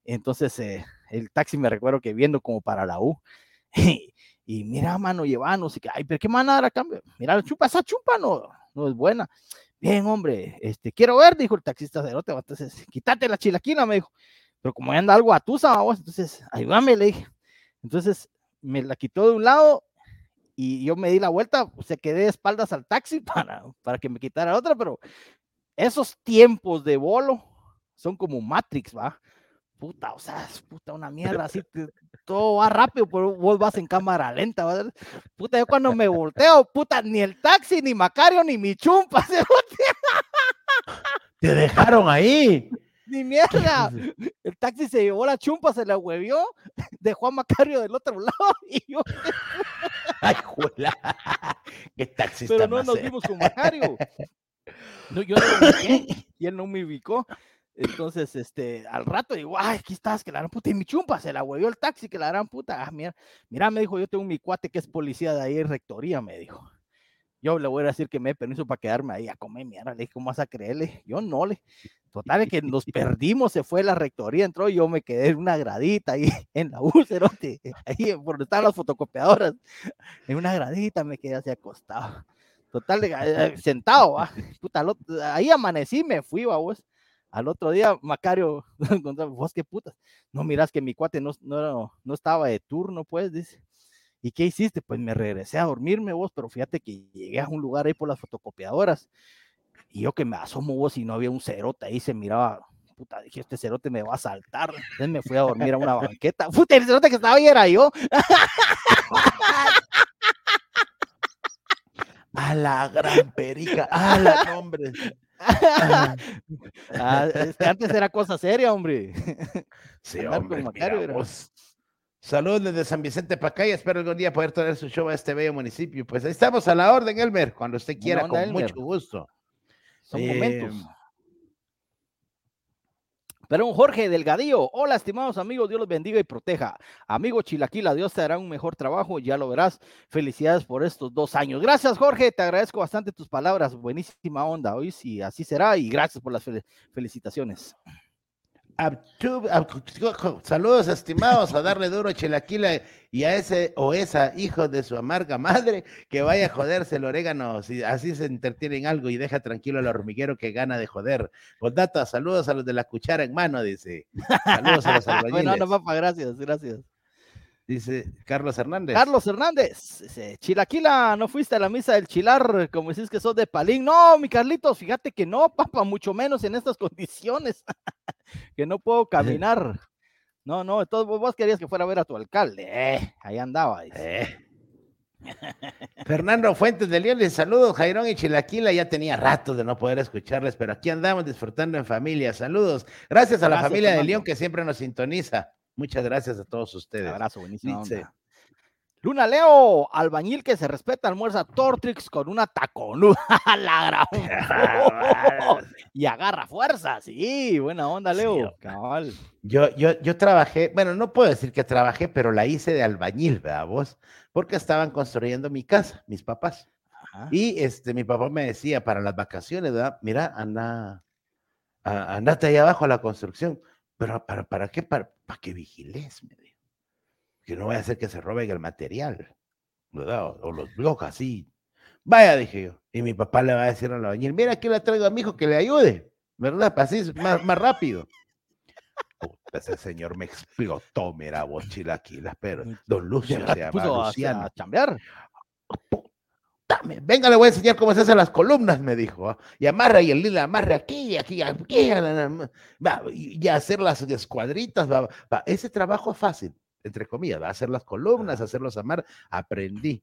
Entonces eh, el taxi me recuerdo que viendo como para la U, y, y mira, mano, llevanos, y que, ay, pero qué manera a cambio, mira, la chupa, esa chupa no, no es buena. Bien, hombre, este, quiero ver, dijo el taxista cerote, entonces, quítate la chilaquina, me dijo, pero como anda algo atusa, vamos, entonces, ayúdame, le dije. Entonces, me la quitó de un lado y yo me di la vuelta, se quedé de espaldas al taxi para, para que me quitara otra, pero esos tiempos de bolo son como Matrix, ¿va? Puta, o sea, es puta una mierda, así te- todo va rápido, pero vos vas en cámara lenta. Puta, yo cuando me volteo, puta, ni el taxi, ni Macario, ni mi chumpa, Te dejaron ahí. Ni mierda. El taxi se llevó la chumpa, se la huevió, dejó a Macario del otro lado y yo, Ay, juela. Qué taxista pero no nos eh. vimos con Macario. No, yo no lo ubiqué y él no me ubicó. Entonces, este, al rato digo, ay, aquí estás, que la gran puta, y mi chumpa se la huevió el taxi, que la gran puta, ah, mira, mira, me dijo, yo tengo mi cuate que es policía de ahí en rectoría, me dijo. Yo le voy a decir que me dé permiso para quedarme ahí a comer mierda. Le dije, ¿cómo vas a creerle? Yo no le. Total, que nos perdimos, se fue la rectoría, entró y yo me quedé en una gradita ahí en la úlcerote, ahí por donde estaban las fotocopiadoras. En una gradita me quedé así acostado. Total, eh, sentado, Puta, ahí amanecí, me fui, vos. Al otro día, Macario, vos qué putas. No miras que mi cuate no, no, no estaba de turno, pues, dice. ¿Y qué hiciste? Pues me regresé a dormirme vos, pero fíjate que llegué a un lugar ahí por las fotocopiadoras y yo que me asomo vos y no había un cerote ahí, se miraba, puta, dije, este cerote me va a saltar. Entonces me fui a dormir a una banqueta. Puta, el cerote que estaba ahí era yo. A la gran perica, a la nombre. Ah, antes era cosa seria, hombre. Sí, hombre. Saludos desde San Vicente Pacaya. Espero algún día poder traer su show a este bello municipio. Pues ahí estamos a la orden, Elmer, cuando usted quiera, con mucho gusto. Son momentos. Em, pero un Jorge Delgadillo, hola estimados amigos, Dios los bendiga y proteja. Amigo Chilaquila, Dios te hará un mejor trabajo, ya lo verás. Felicidades por estos dos años. Gracias Jorge, te agradezco bastante tus palabras, buenísima onda hoy, sí, así será y gracias por las felicitaciones. Saludos estimados a darle duro a Chilaquila y a ese o esa hijo de su amarga madre que vaya a joderse el orégano, si así se entretiene en algo y deja tranquilo al hormiguero que gana de joder. data saludos a los de la cuchara en mano, dice. Saludos a los albañiles. bueno, no, papá, gracias, gracias. Dice Carlos Hernández. Carlos Hernández. Dice, Chilaquila, ¿no fuiste a la misa del chilar como decís que sos de Palín? No, mi Carlitos, fíjate que no, papá, mucho menos en estas condiciones, que no puedo caminar. No, no, entonces vos querías que fuera a ver a tu alcalde. Eh, ahí andaba. Eh. Fernando Fuentes de León, les saludo, Jairón y Chilaquila, ya tenía rato de no poder escucharles, pero aquí andamos disfrutando en familia. Saludos. Gracias a la familia de León que siempre nos sintoniza. Muchas gracias a todos ustedes. Un abrazo, buenísimo. Luna Leo, albañil que se respeta, almuerza Tortrix con una taconuda. la y agarra fuerza, sí, buena onda, Leo. Yo, yo, yo trabajé, bueno, no puedo decir que trabajé, pero la hice de albañil, ¿verdad vos? Porque estaban construyendo mi casa, mis papás. Y este, mi papá me decía para las vacaciones, ¿verdad? Mira, anda, andate ahí abajo a la construcción. Pero ¿para, para qué? Para, para que vigiles, me dijo. Que no vaya a hacer que se roben el material, ¿verdad? O, los bloques así. Vaya, dije yo. Y mi papá le va a decir a la bañera, mira, aquí le traigo a mi hijo que le ayude, ¿verdad? Para así más, más rápido. ese señor me explotó, mira vos, chilaquilas, pero don Lucio se llama Luciano. A chambear. Venga, le voy a enseñar cómo se hacen las columnas, me dijo. ¿ah? Y amarra y el lila amarra aquí, aquí, aquí. y hacer las escuadritas. Ese trabajo es fácil, entre comillas. Va a hacer las columnas, hacerlos amar. Aprendí.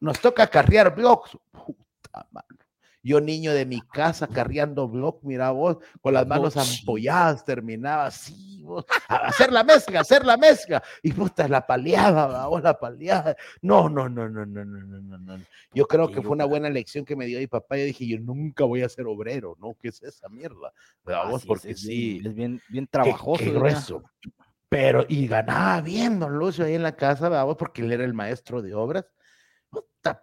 nos toca carrear blogs. Puta mano. Yo, niño de mi casa, carriando blog, mira vos, con las manos ampolladas, terminaba así, vos, a hacer la mezcla, hacer la mezcla. Y puta, la paliaba, vos, la paliaba. No, no, no, no, no, no, no, no. Yo creo que fue una buena lección que me dio mi papá. Yo dije, yo nunca voy a ser obrero, ¿no? ¿Qué es esa mierda? Vos, porque sí. Es bien, bien trabajoso. Qué, grueso. Pero, y ganaba bien, don Lucio, ahí en la casa, vamos, porque él era el maestro de obras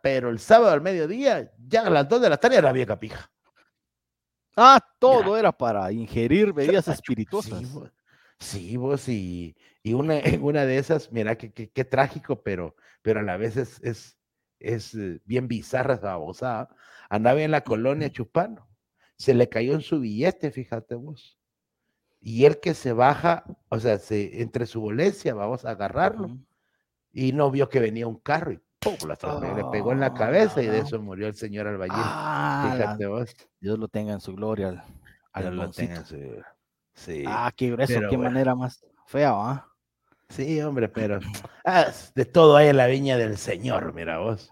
pero el sábado al mediodía, ya a las 2 de la tarde era vieja pija. Ah, todo era para ingerir bebidas espirituosas. Sí, vos, y, y una, una de esas, mira, qué que, trágico, pero, pero a la vez es, es, es eh, bien bizarra esa babosada. Andaba en la colonia chupando, se le cayó en su billete, fíjate vos. Y él que se baja, o sea, se, entre su bolecia, vamos a agarrarlo, y no vio que venía un carro y le pegó en la cabeza y de eso murió el señor albañil. Ah, Fíjate vos. Dios lo tenga en su gloria. Al, lo tenga en su... Sí. Ah, qué grueso, qué manera más fea, ¿ah? Sí, hombre, pero ah, de todo hay en la viña del Señor, mira vos.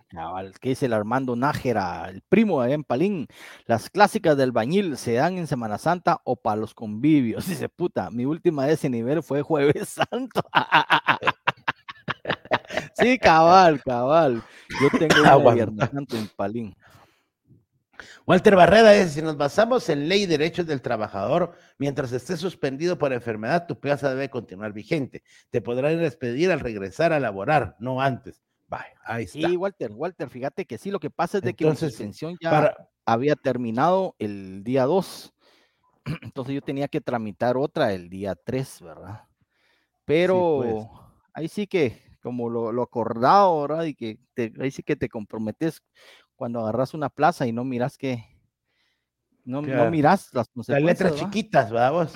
¿Qué dice el Armando Nájera, el primo de en Palín? Las clásicas del bañil se dan en Semana Santa o para los convivios. Dice, puta, mi última de ese nivel fue Jueves Santo. Sí, cabal, cabal. Yo tengo un Viernes Santo en Palín. Walter Barrera dice, si nos basamos en ley y derechos del trabajador, mientras esté suspendido por enfermedad, tu plaza debe continuar vigente. Te podrán despedir al regresar a laborar, no antes. Vaya, ahí está. Sí, Walter, Walter, fíjate que sí, lo que pasa es de que la suspensión ya había terminado el día 2. Entonces yo tenía que tramitar otra el día 3, ¿verdad? Pero pues. ahí sí que, como lo, acordado, ¿verdad? Y que ahí sí que te comprometes cuando agarras una plaza y no miras que, no, no miras las Las letras chiquitas, ¿verdad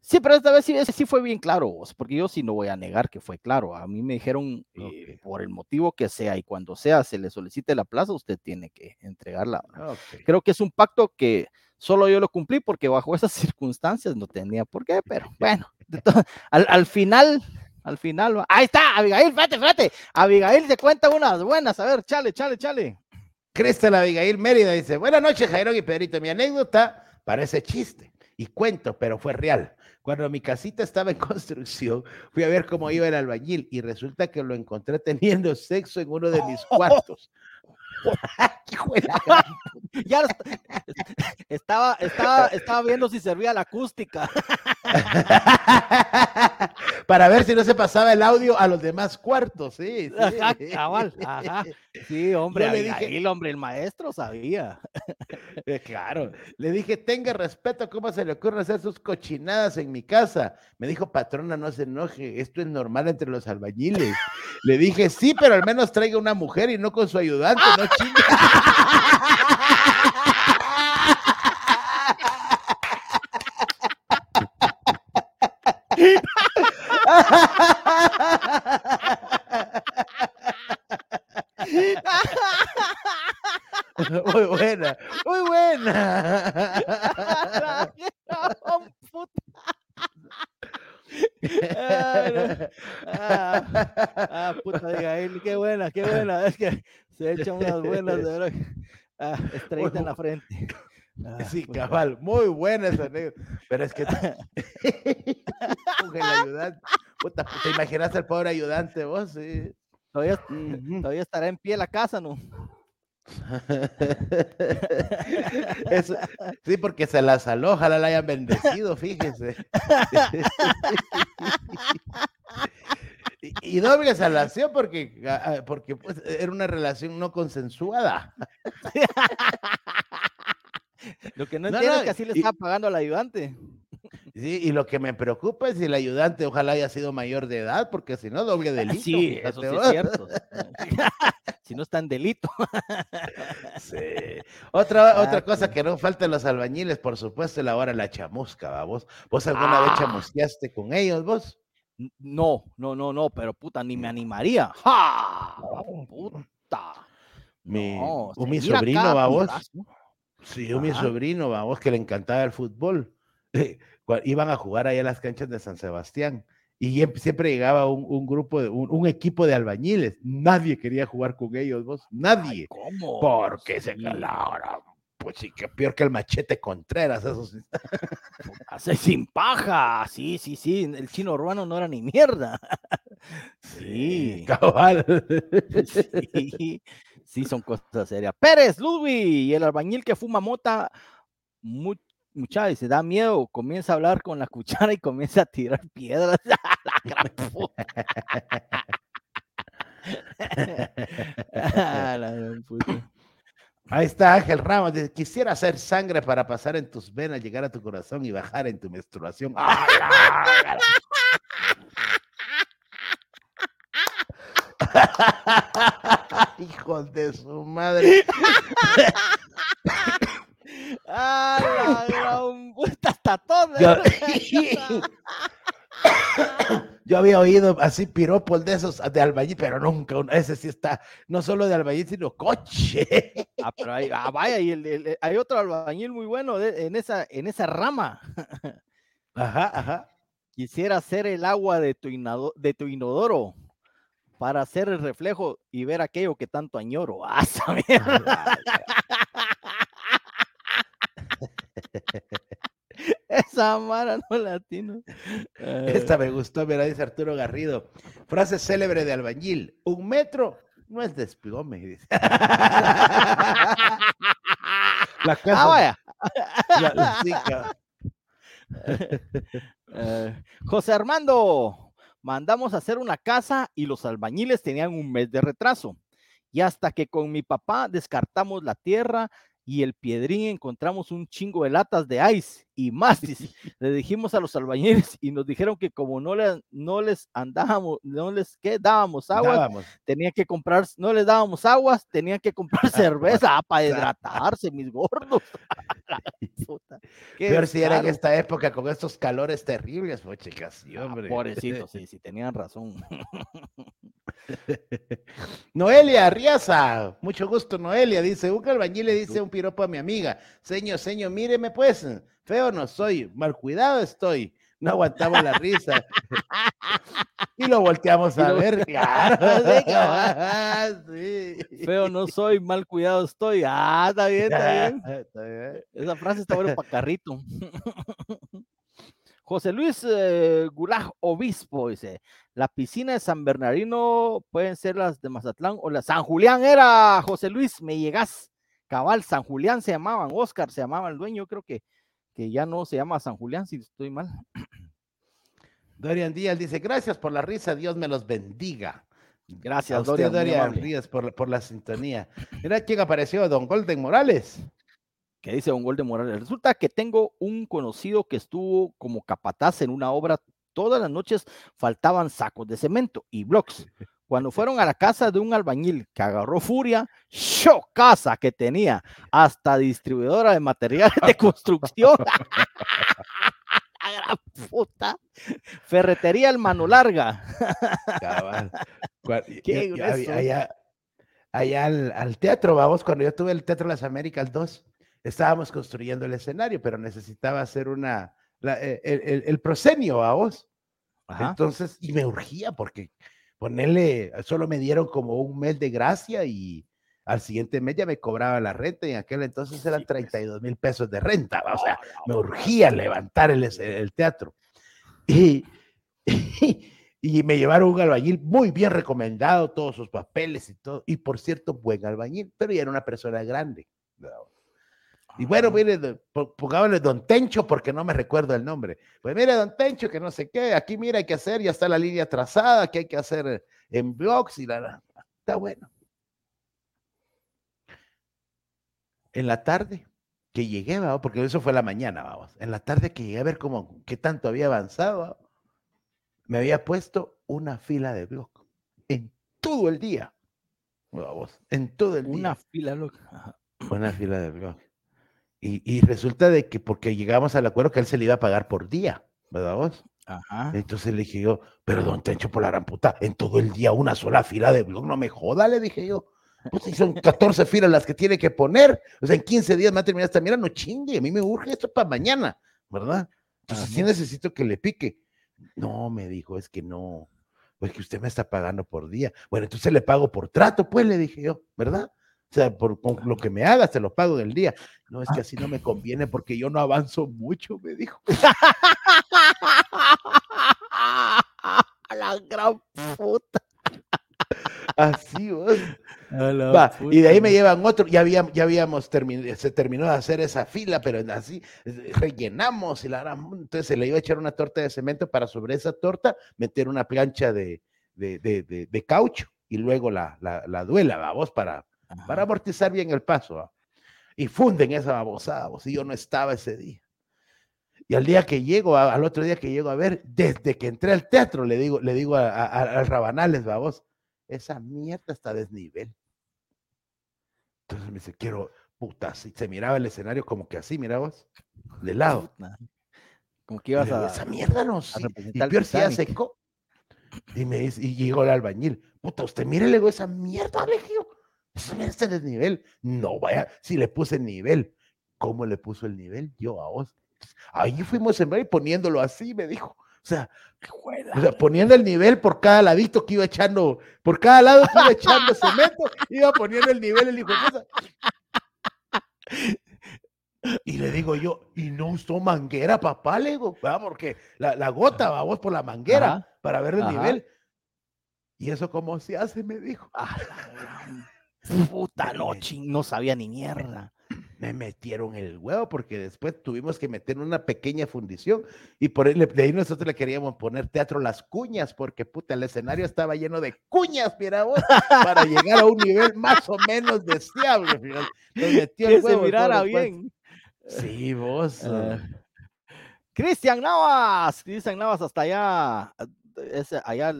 Sí, pero esta vez sí, sí fue bien claro, porque yo sí no voy a negar que fue claro. A mí me dijeron, eh, por el motivo que sea y cuando sea se le solicite la plaza, usted tiene que entregarla. Creo que es un pacto que solo yo lo cumplí porque bajo esas circunstancias no tenía por qué, pero bueno, al, al, final, al final, ahí está, Abigail, fíjate, fíjate, Abigail se cuenta unas buenas, a ver, chale, chale, chale. la Abigail Mérida dice, buenas noches, Jairo y Pedrito, mi anécdota parece chiste y cuento, pero fue real. Cuando mi casita estaba en construcción, fui a ver cómo iba el albañil y resulta que lo encontré teniendo sexo en uno de mis cuartos. ya estaba, estaba, estaba viendo si servía la acústica. Para ver si no se pasaba el audio a los demás cuartos, sí. Sí, hombre, le dije, el hombre, el maestro sabía. Eh, claro, le dije, tenga respeto, ¿cómo se le ocurre hacer sus cochinadas en mi casa? Me dijo, patrona, no se enoje, esto es normal entre los albañiles. Le dije, sí, pero al menos traiga una mujer y no con su ayudante, no chingue. Muy buena, muy buena. ah, ah, puta, diga, qué buena, qué buena. Es que se echan unas buenas, de verdad. Ah, estrellita en la frente. Ah, sí, cabal, muy buena esa. Pero es que el ayudante. Puta, ¿te imaginas al pobre ayudante vos? Sí. Todavía, todavía estará en pie la casa, ¿no? sí, porque se las aloja, la hayan bendecido, fíjese. Y, doble salación porque, ah, ah, porque pues, era una relación no consensuada. Lo que no, entiendo es que así le está pagando al ayudante. Sí, y lo que me preocupa es si el ayudante ojalá haya sido mayor de edad, porque si no, doble delito. Sí, eso sí es cierto. si no está en delito. sí. Otra, ah, otra cosa que no falta en los albañiles, por supuesto, es la hora la chamusca, vos. ¿Vos alguna vez ah. chamusqueaste con ellos, vos? No, no, no, no, pero puta, ni me animaría. ¡Ja! Puta. Mi, mi sobrino, va vos. Sí, mi sobrino, vamos, que le encantaba el fútbol. Iban a jugar ahí a las canchas de San Sebastián y siempre llegaba un, grupo, de, un, equipo de albañiles. Nadie quería jugar con ellos, vos. Nadie. ¿Cómo? Porque se calaron. Pues sí, que peor que el machete Contreras, esos. Hace sin paja. Sí, sí, sí. El chino urbano no era ni mierda. Sí. Cabal. Sí. Sí, son cosas serias. Pérez, Ludwig y el albañil que fuma mota, mucha y se da miedo, comienza a hablar con la cuchara y comienza a tirar piedras. Ahí está Ángel Ramos. Quisiera hacer sangre para pasar en tus venas, llegar a tu corazón y bajar en tu menstruación. Hijos de su madre. ¡Ah, la gran puta está Yo, había oído así piropos de esos de albañil, pero nunca, ese sí está, no solo de albañil, sino coche. Ah, pero hay, ah, vaya, y hay otro albañil muy bueno en, esa, en esa rama. Ajá, ajá. Quisiera hacer el agua de tu, de tu inodoro para hacer el reflejo y ver aquello que tanto añoro. ¡Ah, Esa mara no latino. Esta me gustó, mira, dice Arturo Garrido. Frase célebre de albañil. Un metro no es desplome, dice. La Ah, casa. vaya. la- la- sí, cabal. Eh, José Armando, mandamos a hacer una casa y los albañiles tenían un mes de retraso. Y hasta que con mi papá descartamos la tierra y el piedrín encontramos un chingo de latas de ice y más. dice. Le dijimos a los albañiles y nos dijeron que como no les, no les andábamos, no les ¿qué? dábamos agua, Dábamos. tenían que comprar, no les dábamos aguas, tenían que comprar cerveza ah, para hidratarse, mis gordos. Peor si era en esta época con estos calores terribles, pues chicas, sí, Ah, hombre. Pobrecito, sí, sí, tenían razón. Noelia Riaza, mucho gusto, Noelia. Dice, un albañil le dice un piropo a mi amiga, señor, señor, míreme pues, feo no soy, mal cuidado estoy. No aguantamos la risa. y lo volteamos a ver. Claro. Sí. Sí. Feo no soy, mal cuidado estoy. Ah, está bien, está bien. Está bien. Esa frase está buena para carrito. José Luis eh, Gulag Obispo dice: La piscina de San Bernardino pueden ser las de Mazatlán o la San Julián era José Luis, me llegas. Cabal, San Julián se llamaban, Oscar se llamaba el dueño, creo que, que ya no se llama San Julián, si estoy mal. Dorian Díaz dice, gracias por la risa, Dios me los bendiga. Gracias, a usted, Dorian. Díaz, por, la- por la sintonía. Mira quién apareció, Don Golden Morales. que dice un gol de Morales. Resulta que tengo un conocido que estuvo como capataz en una obra. Todas las noches faltaban sacos de cemento y blocks. Cuando fueron a la casa de un albañil que agarró furia, ¡show! casa que tenía, hasta distribuidora de materiales de construcción. ¡A gran puta! Ferretería el mano larga. Cabal. Qué allá, allá al, al teatro, vamos, cuando yo tuve el Teatro Las Américas 2, estábamos construyendo el escenario, pero necesitaba hacer una, la- eh, el, el- el proscenio, vamos. Ajá. Entonces, y me urgía porque ponerle, solo me dieron como un mes de gracia y al siguiente mes ya me cobraba la renta y en aquel entonces eran Sí, pues. 32 mil pesos de renta, o sea, me urgía levantar el, el teatro. Y, y me llevaron un albañil muy bien recomendado, todos sus papeles y todo, y por cierto, buen albañil, pero ya era una persona grande. ¿no? Y bueno, mire, pongámosle Don Tencho porque no me recuerdo el nombre. Pues mire, Don Tencho, que no sé qué, aquí mira, hay que hacer, ya está la línea trazada, que hay que hacer eh, en blogs y la, la- está bueno. En la tarde que llegué, ¿va? porque eso fue la mañana, vamos. En la tarde que llegué a ver cómo, qué tanto había avanzado, ¿va? me había puesto una fila de blog en todo el día. Vamos, en todo el día Una fila loca. Una fila de blog. Y, y resulta de que porque llegamos al acuerdo que él se le iba a pagar por día, ¿verdad vos? Ajá. Entonces le dije yo, pero don Tencho, por la gran puta, en todo el día una sola fila de blog, no me joda, le dije yo. Pues si son 14 filas las que tiene que poner, o sea, en 15 días me va a terminar esta mira, no chingue, a mí me urge esto para mañana, ¿verdad? Entonces sí Ajá. necesito que le pique. No, me dijo, es que no, pues que usted me está pagando por día. Bueno, entonces le pago por trato, pues le dije yo, ¿verdad? O sea, por lo que me hagas, te lo pago del día. No, es que así no me conviene porque yo no avanzo mucho, me dijo. la gran puta. Así, vos. A la Va, y de ahí me llevan otro, ya, había, ya habíamos terminado, se terminó de hacer esa fila, pero así eh, rellenamos y la entonces se le iba a echar una torta de cemento para sobre esa torta meter una plancha de, de, de- de- de caucho y luego la, la, la duela, vamos, para, para Ajá. amortizar bien el paso. ¿va? Y funden esa babosada, vos, y yo no estaba ese día. Y al día que llego, al otro día que llego a ver, desde que entré al teatro, le digo, le digo a, a- a- al Rabanales, vamos, esa mierda está a desnivel. Entonces me dice, quiero, puta, así, se miraba el escenario como que así, mira vos, de lado. Como que ibas digo, a. esa mierda no, sí. Y peor si ya secó. Y me dice, y llegó el albañil, puta, usted mire, le digo, esa mierda, le mierda está en el nivel. No, vaya, si le puse el nivel. ¿Cómo le puso el nivel? Yo a vos. Ahí fuimos en y poniéndolo así, me dijo. O sea, o sea, poniendo el nivel por cada ladito que iba echando, por cada lado que iba echando cemento, iba poniendo el nivel el hijo de. Y le digo yo, y no usó manguera, papá, le digo, ¿verdad? porque la, la gota va vos por la manguera Ajá, para ver el ajá. nivel. ¿Y eso cómo se hace? Me dijo. Puta, no, me- ching, no sabía ni mierda. me metieron el huevo porque después tuvimos que meter una pequeña fundición y por ahí, de ahí nosotros le queríamos poner teatro Las Cuñas porque puta, el escenario estaba lleno de cuñas, mira vos, para llegar a un nivel más o menos deseable. metió que se mirara bien. Sí, vos. Uh. Cristian Navas, Cristian Navas hasta allá, es allá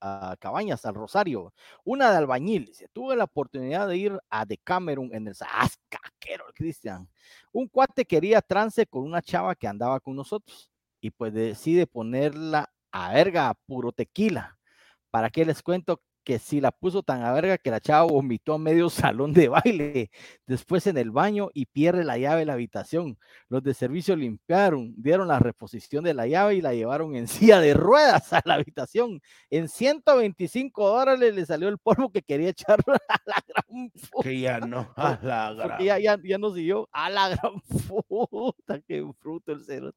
a Cabañas, al Rosario, una de albañil. Dice, tuve la oportunidad de ir a Decameron en el Ascaquero, Cristian. Un cuate quería trance con una chava que andaba con nosotros y pues decide ponerla a verga puro tequila. ¿Para qué les cuento que si la puso tan a verga que la chava vomitó a medio salón de baile, después en el baño y pierde la llave de la habitación. Los de servicio limpiaron, dieron la reposición de la llave y la llevaron en silla de ruedas a la habitación. En 125 dólares le salió el polvo que quería echar a la gran puta. Que ya no, a la gran. Ya, ya, ya no siguió a la gran puta, que fruto el cero.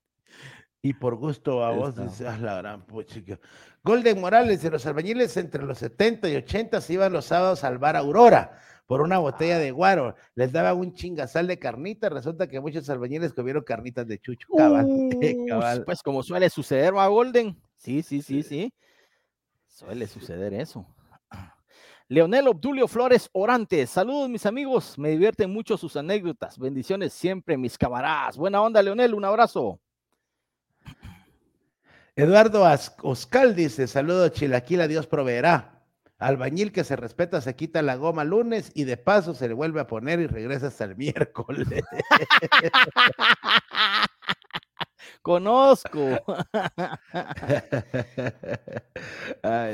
Y por gusto a vos, dices, la gran puchica. Golden Morales, de los albañiles entre los 70 y 80 se iban los sábados al bar Aurora por una botella de guaro. Les daba un chingasal de carnita. Resulta que muchos albañiles comieron carnitas de chucho. Pues como suele suceder, ¿va, Golden? Sí, sí, sí, sí. Suele suceder eso. Leonel Obdulio Flores Orantes, saludos mis amigos, me divierten mucho sus anécdotas, bendiciones siempre mis camaradas. Buena onda Leonel, un abrazo. Eduardo Oscal dice, saludo Chilaquila, Dios proveerá. Albañil que se respeta se quita la goma lunes y de paso se le vuelve a poner y regresa hasta el miércoles. Conozco.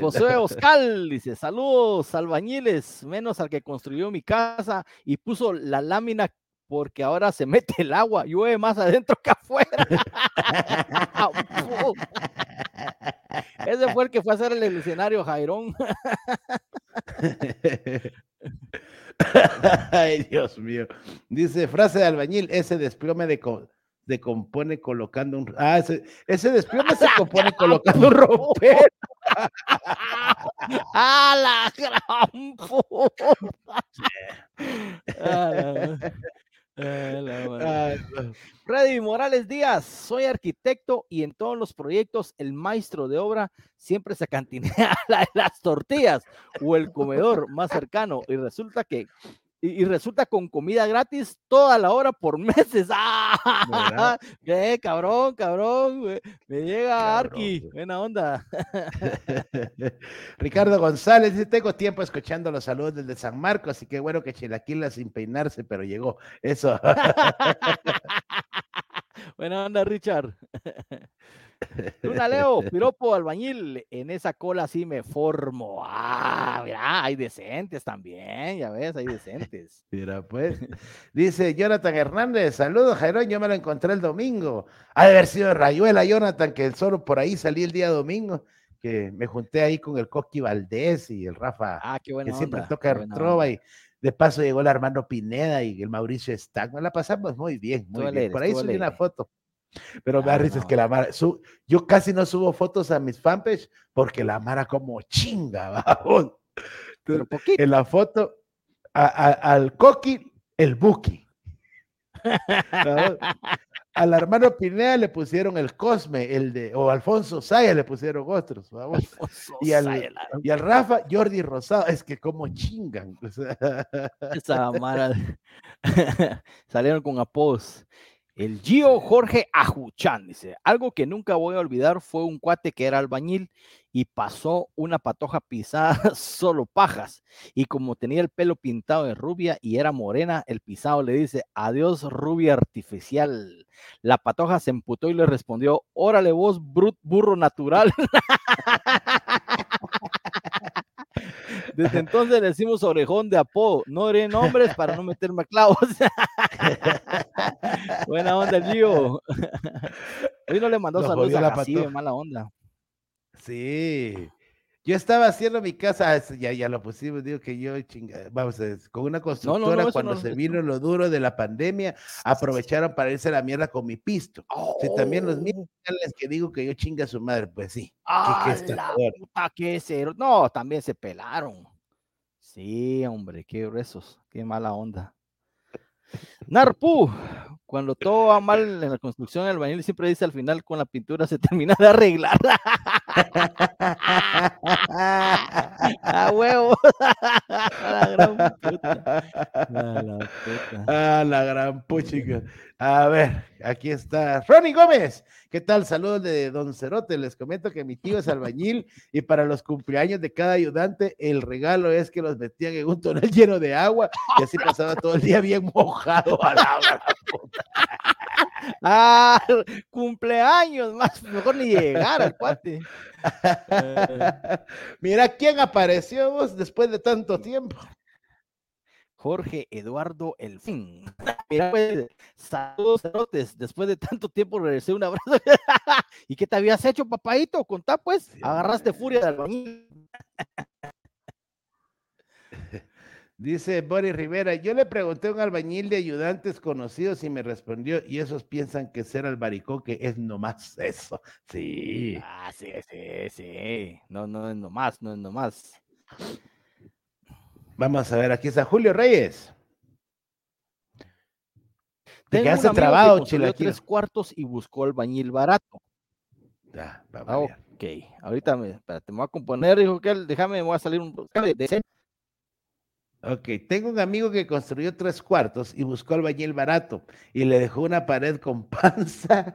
José Oscal dice: Saludos, albañiles, menos al que construyó mi casa y puso la lámina porque ahora se mete el agua, llueve más adentro que afuera. Ese fue el que fue a hacer el escenario Jairón. Ay, Dios mío. Dice, frase de albañil, ese desplome de, de compone colocando un... Ah, ese, ese desplome se compone colocando un romper. ¡A la gran puta! Freddy Morales Díaz, soy arquitecto y en todos los proyectos el maestro de obra siempre se cantinea las tortillas o el comedor más cercano y resulta que y, resulta con comida gratis toda la hora por meses. ¡Ah! ¿Qué? Cabrón, cabrón. Me, llega Arqui. Buena onda. Ricardo González dice: Tengo tiempo escuchando los saludos desde San Marcos, así que bueno que Chilaquila sin peinarse, pero llegó. Eso. Buena onda, Richard. Luna Leo, piropo albañil, en esa cola sí me formo. Ah, mira, hay decentes también, ya ves, hay decentes. Mira, pues. Dice Jonathan Hernández, saludos, Jairón, yo me lo encontré el domingo. Ha de haber sido Rayuela, Jonathan, que solo por ahí salí el día domingo, que me junté ahí con el Coqui Valdés y el Rafa, ah, qué que siempre toca trova y de paso llegó el Armando Pineda y el Mauricio Stack. la pasamos muy bien, muy bien. por ahí subí una foto. Pero me da risa es que la Mara, yo casi no subo fotos a mis fanpage porque la Mara como chinga, vamos. En la foto, al Coqui, el Buki. al hermano Pineda le pusieron el Cosme, el de, o Alfonso Saya le pusieron otros, vamos. Y al, y al, Rafa, Jordi Rosado, es que como chingan. Esa Mara salieron con apodos. El Gio Jorge Ajuchan dice, algo que nunca voy a olvidar fue un cuate que era albañil y pasó una patoja pisada solo pajas. Y como tenía el pelo pintado de rubia y era morena, el pisado le dice, adiós rubia artificial. La patoja se emputó y le respondió, órale vos, burro natural. Desde entonces le decimos orejón de apodo. No haré nombres para no meterme a clavos. Buena onda, Gio. Hoy no le mandó saludos a la de mala onda. Sí. Yo estaba haciendo mi casa, ah, ya, ya lo pusimos, digo que yo chinga, vamos, con una constructora cuando se vino lo duro de la pandemia, aprovecharon para irse a la mierda con mi pisto. Sí, también los mismos oh. que digo que yo chinga a su madre, pues sí. Ah, la puta, qué cero. No, también se pelaron. Sí, hombre, qué gruesos, qué mala onda. Narpu, cuando todo va mal en la construcción, el bañil siempre dice al final con la pintura se termina de arreglar. ¡A huevo! la gran puta. Ah, la gran puchica. A ver, aquí está Ronnie Gómez. ¿Qué tal? Saludos de Don Cerote. Les comento que mi tío es albañil y para los cumpleaños de cada ayudante, el regalo es que los metían en un tonel lleno de agua y así pasaba todo el día bien mojado a la Ah, cumpleaños, más mejor ni llegar al cuate. Mira quién apareció vos después de tanto tiempo. Jorge Eduardo Elfín. Mira, pues, saludos, Después de tanto tiempo regresé un abrazo. ¿Y qué te habías hecho, papadito? Contá, pues. Agarraste furia de albañil. Dice Boris Rivera, yo le pregunté a un albañil de ayudantes conocidos y me respondió, y esos piensan que ser albaricoque es nomás eso. Sí. Ah, sí, sí, sí. No, no es nomás, no es nomás. Vamos a ver, aquí está Julio Reyes. Te quedaste trabado, tres cuartos y buscó albañil barato. Ya, vamos ah, ok, ahorita me, espérate, me voy a componer, dijo que déjame, me voy a salir un de Ok, tengo un amigo que construyó tres cuartos y buscó albañil barato y le dejó una pared con panza.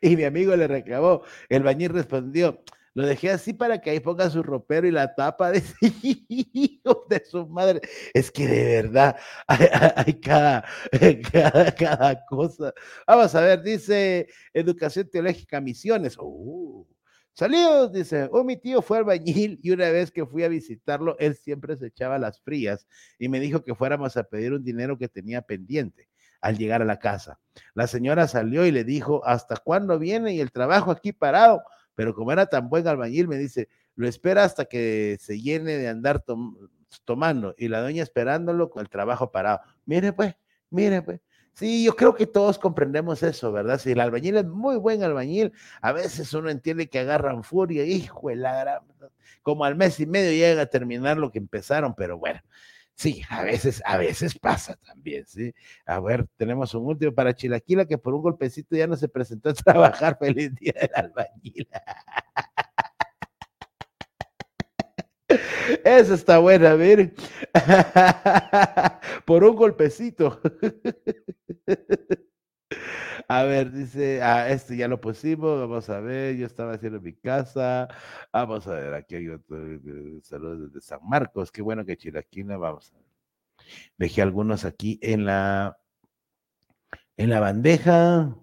y mi amigo le reclamó. El bañil respondió, lo dejé así para que ahí ponga su ropero y la tapa de su madre. Es que de verdad hay, cada, cada, cosa. Vamos a ver, dice Educación Teológica Misiones. Uh, Saludos, dice. Oh, mi tío fue albañil y una vez que fui a visitarlo, él siempre se echaba las frías y me dijo que fuéramos a pedir un dinero que tenía pendiente al llegar a la casa. La señora salió y le dijo, ¿hasta cuándo viene? Y el trabajo aquí parado. Pero como era tan buen albañil, me dice, lo espera hasta que se llene de andar tomando. Y la doña esperándolo con el trabajo parado. Mire pues, mire pues. Sí, yo creo que todos comprendemos eso, ¿verdad? Si el albañil es muy buen albañil, a veces uno entiende que agarran furia, hijo de la gran... Como al mes y medio llegan a terminar lo que empezaron, pero bueno, sí, a veces, a veces pasa también, ¿sí? A ver, tenemos un último para Chilaquila que por un golpecito ya no se presentó a trabajar. Feliz día del albañil. Esa está buena, miren. Por un golpecito. A ver, dice, ah, este ya lo pusimos, vamos a ver, yo estaba haciendo mi casa, vamos a ver, aquí hay otro, eh, saludos desde San Marcos, qué bueno que Chilaquina, vamos a ver. Dejé algunos aquí en la, en la bandeja.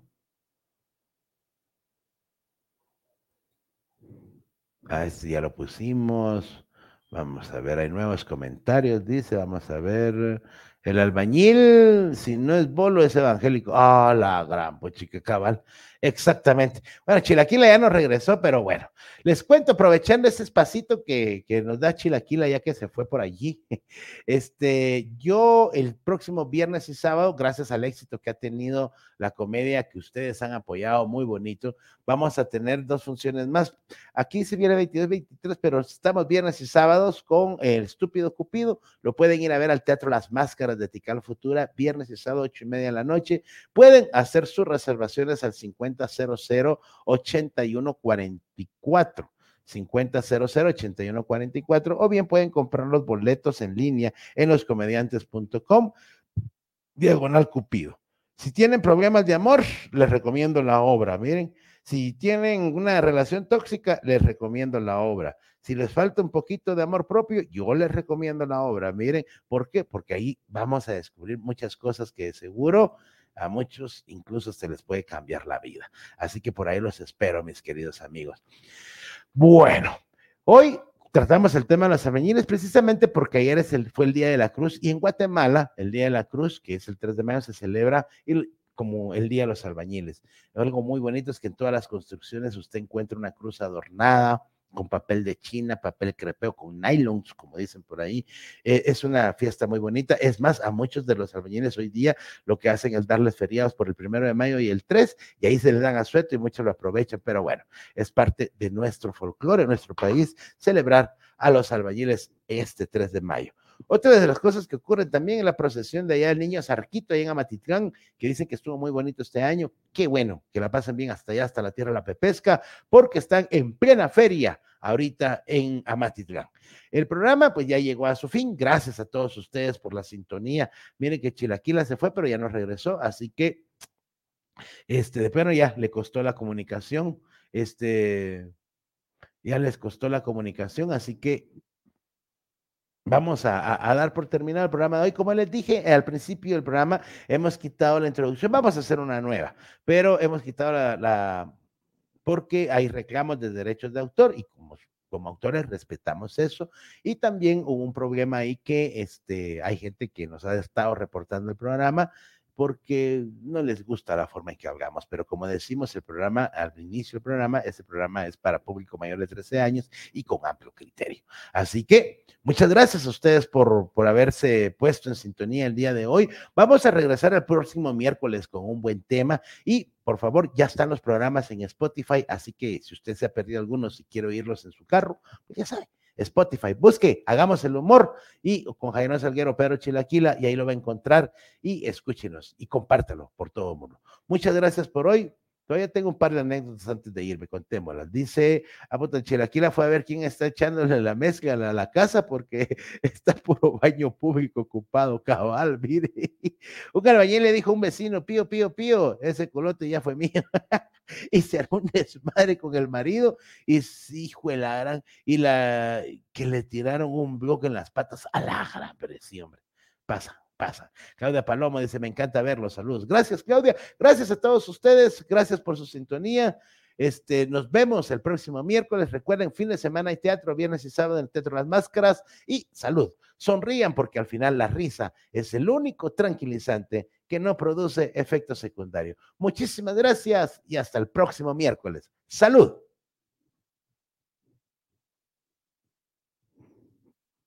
Ah, este ya lo pusimos. Vamos a ver, hay nuevos comentarios, dice, vamos a ver. El albañil, si no es bolo, es evangélico. Ah, la gran, pues cabal. Exactamente. Bueno, Chilaquila ya no regresó, pero bueno, les cuento, aprovechando ese espacito que, que, nos da Chilaquila ya que se fue por allí. Este, yo el próximo viernes y sábado, gracias al éxito que ha tenido la comedia que ustedes han apoyado muy bonito, vamos a tener dos funciones más. Aquí se viene 22, 23, pero estamos viernes y sábados con El Estúpido Cupido. Lo pueden ir a ver al Teatro Las Máscaras de Tical Futura, viernes y sábado, ocho y media de la noche. Pueden hacer sus reservaciones al 5000 8144. 5000-8144 o bien pueden comprar los boletos en línea en loscomediantes.com diagonal cupido. Si tienen problemas de amor, les recomiendo la obra. Miren, si tienen una relación tóxica, les recomiendo la obra. Si les falta un poquito de amor propio, yo les recomiendo la obra. Miren, ¿por qué? Porque ahí vamos a descubrir muchas cosas que seguro a muchos incluso se les puede cambiar la vida. Así que por ahí los espero, mis queridos amigos. Bueno, hoy tratamos el tema de los albañiles precisamente porque ayer es fue el Día de la Cruz y en Guatemala el Día de la Cruz, que es el 3 de mayo, se celebra como el Día de los Albañiles. Algo muy bonito es que en todas las construcciones usted encuentra una cruz adornada, con papel de China, papel crepeo, con nylons, como dicen por ahí. Eh, es una fiesta muy bonita. Es más, a muchos de los albañiles hoy día lo que hacen es darles feriados por el primero de mayo y el 3, y ahí se les dan asueto y muchos lo aprovechan, pero bueno, es parte de nuestro folclore, nuestro país, celebrar a los albañiles este 3 de mayo. Otra de las cosas que ocurren también en la procesión de allá del niño Zarquito, allá en Amatitlán, que dicen que estuvo muy bonito este año. Qué bueno, que la pasen bien hasta allá, hasta la tierra de la Pepesca, porque están en plena feria ahorita en Amatitlán. El programa pues ya llegó a su fin. Gracias a todos ustedes por la sintonía. Miren que Chilaquila se fue, pero ya no regresó, así que este, de plano ya le costó la comunicación. Este, ya les costó la comunicación, así que Vamos a, dar por terminado el programa de hoy. Como les dije al principio del programa, hemos quitado la introducción. Vamos a hacer una nueva, pero hemos quitado la, porque hay reclamos de derechos de autor y como, como autores respetamos eso. Y también hubo un problema ahí que este, hay gente que nos ha estado reportando el programa porque no les gusta la forma en que hablamos, pero como decimos el programa al inicio del programa, este programa es para público mayor de 13 años y con amplio criterio. Así que muchas gracias a ustedes por, por haberse puesto en sintonía el día de hoy. Vamos a regresar el próximo miércoles con un buen tema y por favor, ya están los programas en Spotify, así que si usted se ha perdido algunos y quiere oírlos en su carro, pues ya sabe, Spotify. Busque, hagamos el humor y con Jairo Salguero, Pedro Chilaquila, y ahí lo va a encontrar y escúchenos y compártelo por todo el mundo. Muchas gracias por hoy. Todavía tengo un par de anécdotas antes de irme, contémoslas. Dice, a ah, Chilaquila fue a ver quién está echándole la mezcla a la, casa porque está puro baño público ocupado, cabal, mire. Un albañil le dijo a un vecino, pío, pío, pío, ese colote ya fue mío. y se armó un desmadre con el marido y hijo la y la que le tiraron un bloque en las patas a la gran, pero sí, hombre, pasa pasa. Claudia Palomo dice, me encanta verlos, saludos. Gracias, Claudia. Gracias a todos ustedes. Gracias por su sintonía. Este, nos vemos el próximo miércoles. Recuerden, fin de semana hay teatro, viernes y sábado en el Teatro Las Máscaras. Y salud. Sonrían porque al final la risa es el único tranquilizante que no produce efecto secundario. Muchísimas gracias y hasta el próximo miércoles. Salud.